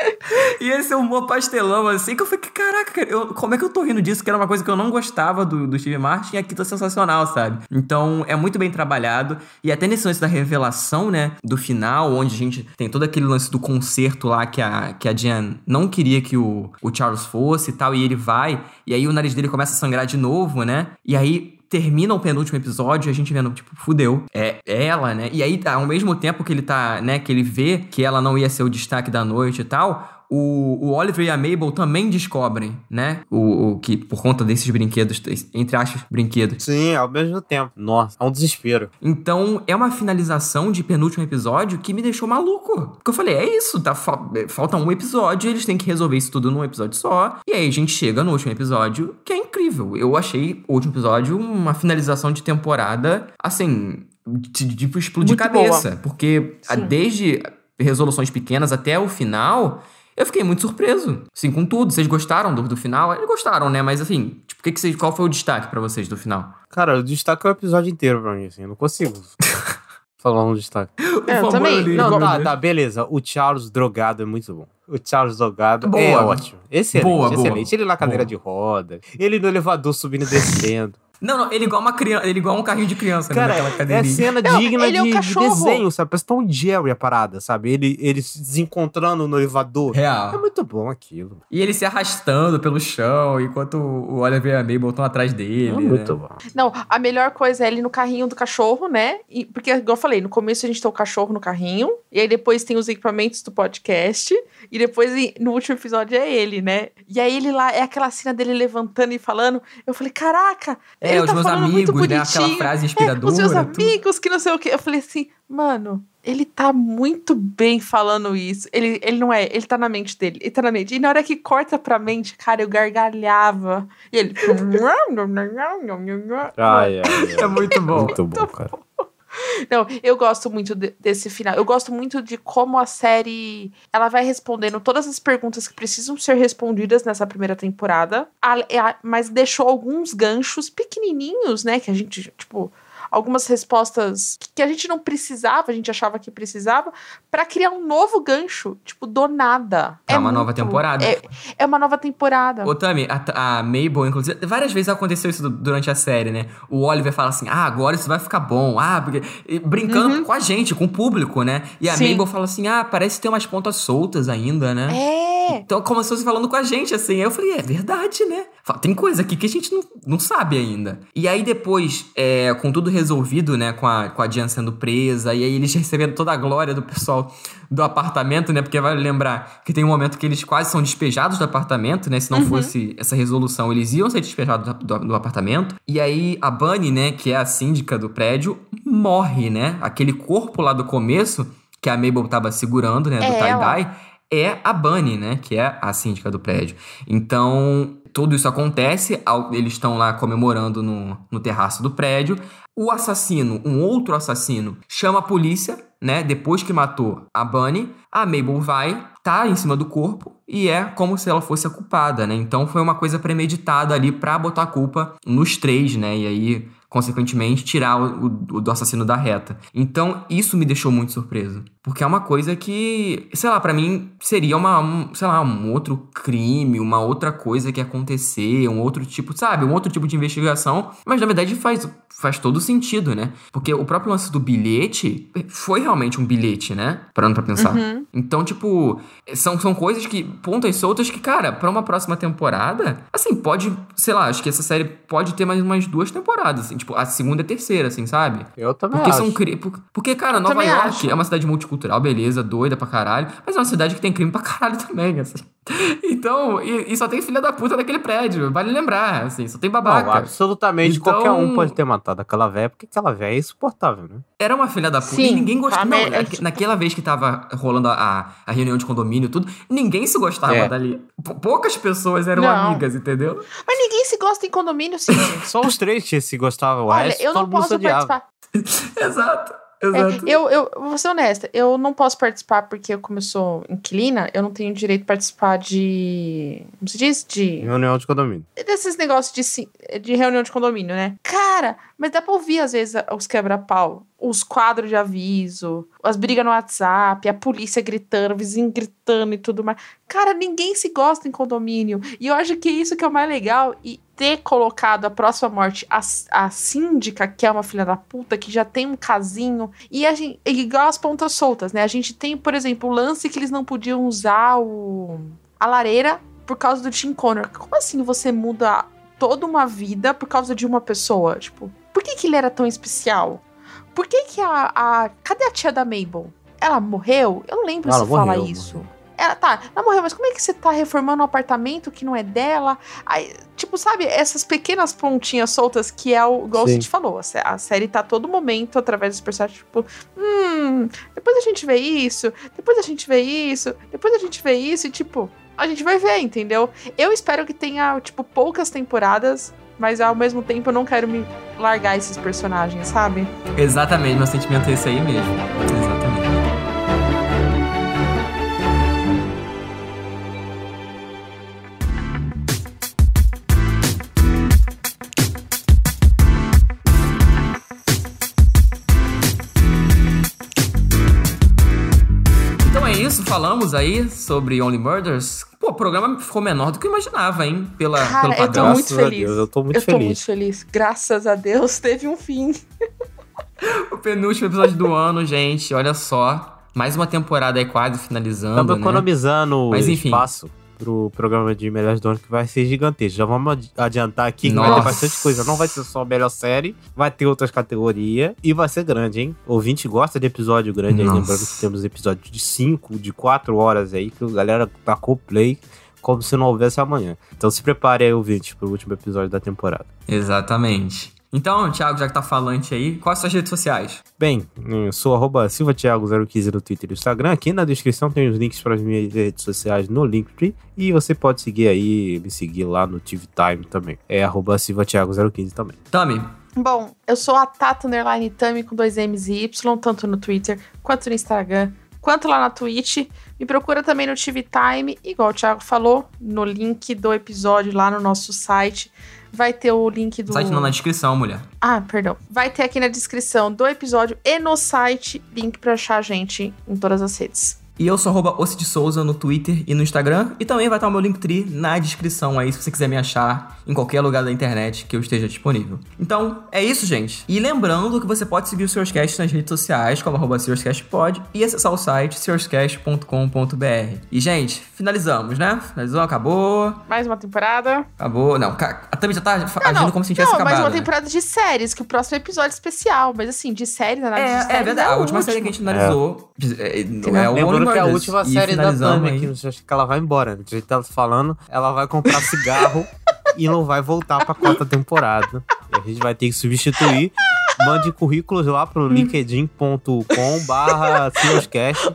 E esse é um humor pastelão, assim, que eu falei, caraca, cara, eu- como é que eu tô rindo disso? Que era uma coisa que eu não gostava do, do Steve Martin e aqui tá sensacional, sabe? Então, é muito bem trabalhado. E até nesse lance da revelação, né, do final, onde a gente tem todo aquele lance do concerto lá que a, que a Jan não queria que o, o Charles fosse e tal, e ele vai, e aí o nariz dele começa a sangrar de novo, né? E aí termina o penúltimo episódio, a gente vendo, tipo, fudeu. É ela, né? E aí, ao mesmo tempo que ele tá, né, que ele vê que ela não ia ser o destaque da noite e tal, o, o Oliver e a Mabel também descobrem, né? O, o que, por conta desses brinquedos, entre aspas, brinquedos. Sim, ao mesmo tempo. Nossa, é um desespero. Então, é uma finalização de penúltimo episódio que me deixou maluco. Porque eu falei, é isso, tá, fa- falta um episódio, eles têm que resolver isso tudo num episódio só. E aí a gente chega no último episódio, que é incrível. Eu achei o último episódio uma finalização de temporada, assim, de explodir Muito cabeça. Porque a- Sim. desde resoluções pequenas até o final. Eu fiquei muito surpreso, assim, com tudo. Vocês gostaram do, do final? Eles gostaram, né? Mas, assim, tipo, o que que vocês, qual foi o destaque pra vocês do final? Cara, eu destaco o episódio inteiro pra mim, assim. Eu não consigo falar um destaque. É, eu também. Olivia. Não, tá, Deus. tá, beleza. O Charles drogado é muito bom. O Charles drogado Boa. é ótimo. Excelente, Boa, boa. excelente. Ele na cadeira Boa. de roda, ele no elevador subindo e descendo. Não, não, ele é igual uma criança, ele é igual um carrinho de criança, né, Cara, naquela é cena Não, digna é um de, de cachorro. desenho, sabe? Parece tão Jerry a parada, sabe? Ele, ele se desencontrando no elevador. É Real. muito bom aquilo. E ele se arrastando pelo chão, enquanto o Oliver e a Mabel estão atrás dele. É né? muito bom. Não, a melhor coisa é ele no carrinho do cachorro, né? E, porque, igual eu falei, no começo a gente tem o cachorro no carrinho, e aí depois tem os equipamentos do podcast, e depois no último episódio é ele, né? E aí ele lá, é aquela cena dele levantando e falando. Eu falei, caraca, É, ele os tá meus falando muito amigos, né? Aquela bonitinho. frase É, inspiradora. os meus tudo. amigos, que não sei o quê. Eu falei assim, mano, ele tá muito bem falando isso. Ele, ele não é, ele tá na mente dele, ele tá na mente. E na hora que corta pra mente, cara, eu gargalhava. E ele. Ai, ai, ai. É muito bom. Muito bom, cara. Não, eu gosto muito de- desse final. Eu gosto muito de como a série ela vai respondendo todas as perguntas que precisam ser respondidas nessa primeira temporada, a- a- mas deixou alguns ganchos pequenininhos, né, que a gente tipo algumas respostas que a gente não precisava, a gente achava que precisava, pra criar um novo gancho, tipo, do nada. É uma muito- nova temporada. É, é uma nova temporada. Ô, Tami, a, a Mabel, inclusive, várias vezes aconteceu isso du- durante a série, né? O Oliver fala assim, ah, agora isso vai ficar bom, ah, porque... brincando com a gente, com o público, né? E a Uhum. Sim. Mabel fala assim, ah, parece ter umas pontas soltas ainda, né? É. Então, como se fosse falando com a gente, assim. Aí eu falei, é verdade, né? Fala, Tem coisa aqui que a gente não, não sabe ainda. E aí depois, é, com tudo resolvido, né? Com a, com a Jan sendo presa, e aí eles recebendo toda a glória do pessoal do apartamento, né? Porque vale lembrar que tem um momento que eles quase são despejados do apartamento, né? Se não fosse essa resolução, eles iam ser despejados do, do- do apartamento. E aí a Bunny, né? Que é a síndica do prédio, morre, né? Aquele corpo lá do começo, que a Mabel tava segurando, né? Do É tie-dye é a Bunny, né? Que é a síndica do prédio. Então, tudo isso acontece, eles estão lá comemorando no, no terraço do prédio. O assassino, um outro assassino, chama a polícia, né? Depois que matou a Bunny, a Mabel vai, tá em cima do corpo e é como se ela fosse a culpada, né? Então foi uma coisa premeditada ali pra botar a culpa nos três, né? E aí consequentemente, tirar o, o- do assassino da reta. Então, isso me deixou muito surpreso. Porque é uma coisa que, sei lá, pra mim seria uma, um, sei lá, um outro crime, uma outra coisa que acontecer, um outro tipo, sabe? Um outro tipo de investigação. Mas na verdade faz, faz todo sentido, né? Porque o próprio lance do bilhete foi realmente um bilhete, né? Parando pra pensar. Uhum. Então, tipo, são, são coisas que, pontas soltas que, cara, pra uma próxima temporada, assim, pode, sei lá, acho que essa série pode ter mais umas duas temporadas, assim, tipo, a segunda e a terceira, assim, sabe? Eu também Porque acho. são cri... por- Porque, cara, Nova York acho. é uma cidade multicultural, beleza, doida pra caralho, mas é uma cidade que tem crime pra caralho também, assim. Então, e, e só tem filha da puta naquele prédio, vale lembrar, assim, só tem babaca. Não, absolutamente Então- qualquer um pode ter matado aquela véia, porque aquela véia é insuportável, né? Era uma filha da puta Sim, e ninguém gostava. a Não, me- naque- naquela vez que tava rolando a, a, reunião de condomínio e tudo, ninguém se gostava É. dali. P- poucas pessoas eram Não. amigas, entendeu? Mas ninguém se gosta em condomínio, sim. Só os três se gostavam, o Olha, resto eu não posso odiava. participar. Exato. É, Exato. eu, eu vou ser honesta, eu não posso participar porque, como eu sou inquilina, eu não tenho direito de participar de. Como se diz? De. Reunião de condomínio. Desses negócios de, de reunião de condomínio, né? Cara, mas dá pra ouvir às vezes os quebra-pau, os quadros de aviso, as brigas no WhatsApp, a polícia gritando, o vizinho gritando e tudo mais. Cara, ninguém se gosta em condomínio. E eu acho que isso que é o mais legal. E ter colocado a próxima morte, a, a síndica, que é uma filha da puta, que já tem um casinho. E a gente. Igual as pontas soltas, né? A gente tem, por exemplo, o lance que eles não podiam usar o, a lareira por causa do Tim Connor. Como assim você muda toda uma vida por causa de uma pessoa? Tipo, por que, que ele era tão especial? Por que, que a, a. Cadê a tia da Mabel? Ela morreu? Eu não lembro Ela se fala morreu, isso. morreu. Ela, tá, ela morreu, mas como é que você tá reformando um apartamento que não é dela? Aí, tipo, sabe, essas pequenas pontinhas soltas que é o, você te falou, a série tá a todo momento através dos personagens, tipo, hum, depois a gente vê isso, depois a gente vê isso, depois a gente vê isso, e tipo, a gente vai ver, entendeu? Eu espero que tenha, tipo, poucas temporadas, mas ao mesmo tempo eu não quero me largar esses personagens, sabe? Exatamente, meu sentimento é esse aí mesmo. Exatamente. Falamos aí sobre Only Murders. Pô, o programa ficou menor do que eu imaginava, hein? Pela, Cara, pelo eu tô padrão. muito feliz. Deus, eu tô muito eu tô feliz. muito feliz. Graças a Deus teve um fim. O penúltimo episódio do ano, gente. Olha só. Mais uma temporada aí quase finalizando. Estamos né? economizando Mas, enfim. espaço pro programa de melhores do ano que vai ser gigantesco. Já vamos adi- adiantar aqui que vai Nossa. ter bastante coisa. Não vai ser só a melhor série, vai ter outras categorias e vai ser grande, hein? Ouvinte gosta de episódio grande aí, Nossa. lembrando que temos episódios de 5, de 4 horas aí, que a galera tacou play como se não houvesse amanhã. Então se prepare aí, ouvinte, pro último episódio da temporada. Exatamente. Então, Thiago, já que tá falante aí, quais são as redes sociais? Bem, eu sou arroba silvatiago015 no Twitter e no Instagram. Aqui na descrição tem os links para as minhas redes sociais no Linktree. E você pode seguir aí, me seguir lá no TV Time também. É arroba silvatiago015 também. Tami, Bom, eu sou a Tata Underline Tami com dois M's e Y, tanto no Twitter quanto no Instagram, quanto lá na Twitch. Me procura também no TV Time, igual o Thiago falou, no link do episódio lá no nosso site. Vai ter o link do. site não na descrição, mulher. Ah, perdão. Vai ter aqui na descrição do episódio e no site link pra achar a gente em todas as redes. E eu sou arroba Ossi de Souza no Twitter e no Instagram. E também vai estar o meu Linktree na descrição aí, se você quiser me achar em qualquer lugar da internet que eu esteja disponível. Então, é isso, gente. E lembrando que você pode seguir o Searscast nas redes sociais, como arroba SearscastPod, e acessar o site searscast.com.br. E, gente, finalizamos, né? Finalizou, acabou. Mais uma temporada. Acabou. Não, a Tami já tá Não, agindo não, como se tivesse não, acabado. mais uma né? temporada de séries, que o próximo episódio é especial. Mas assim, de séries, análise de É, séries é verdade. o A última série que a gente analisou é, é, o Lembrando que é a última série da Tami aqui, você acha que ela vai embora. né? A gente tá falando, ela vai comprar cigarro e não vai voltar pra quarta temporada. E a gente vai ter que substituir. Mande currículos lá pro linkedin.com barra.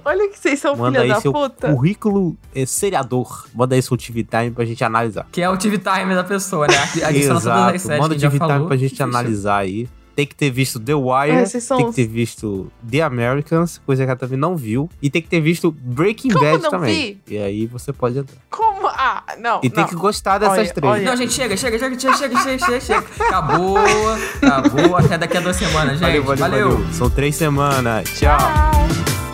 Olha que vocês são Manda filha aí da seu puta. currículo é, seriador. Manda aí seu TV Time pra gente analisar. Que é o TV Time da pessoa, né? Adiciona todas as Exato. Manda que a gente TV Time pra gente analisar aí. Tem que ter visto The Wire, É, vocês são tem que ter visto The Americans, coisa que ela também não viu. E tem que ter visto Breaking Como Bad não também. vi? E aí você pode entrar. Como? Ah, não. E tem não. que gostar dessas Olha, três. olha. Não, gente, chega, chega, chega, chega, chega, chega, chega, chega. Acabou, acabou. Até daqui a duas semanas, gente. Valeu, valeu, valeu. São três semanas. Tchau. Tchau.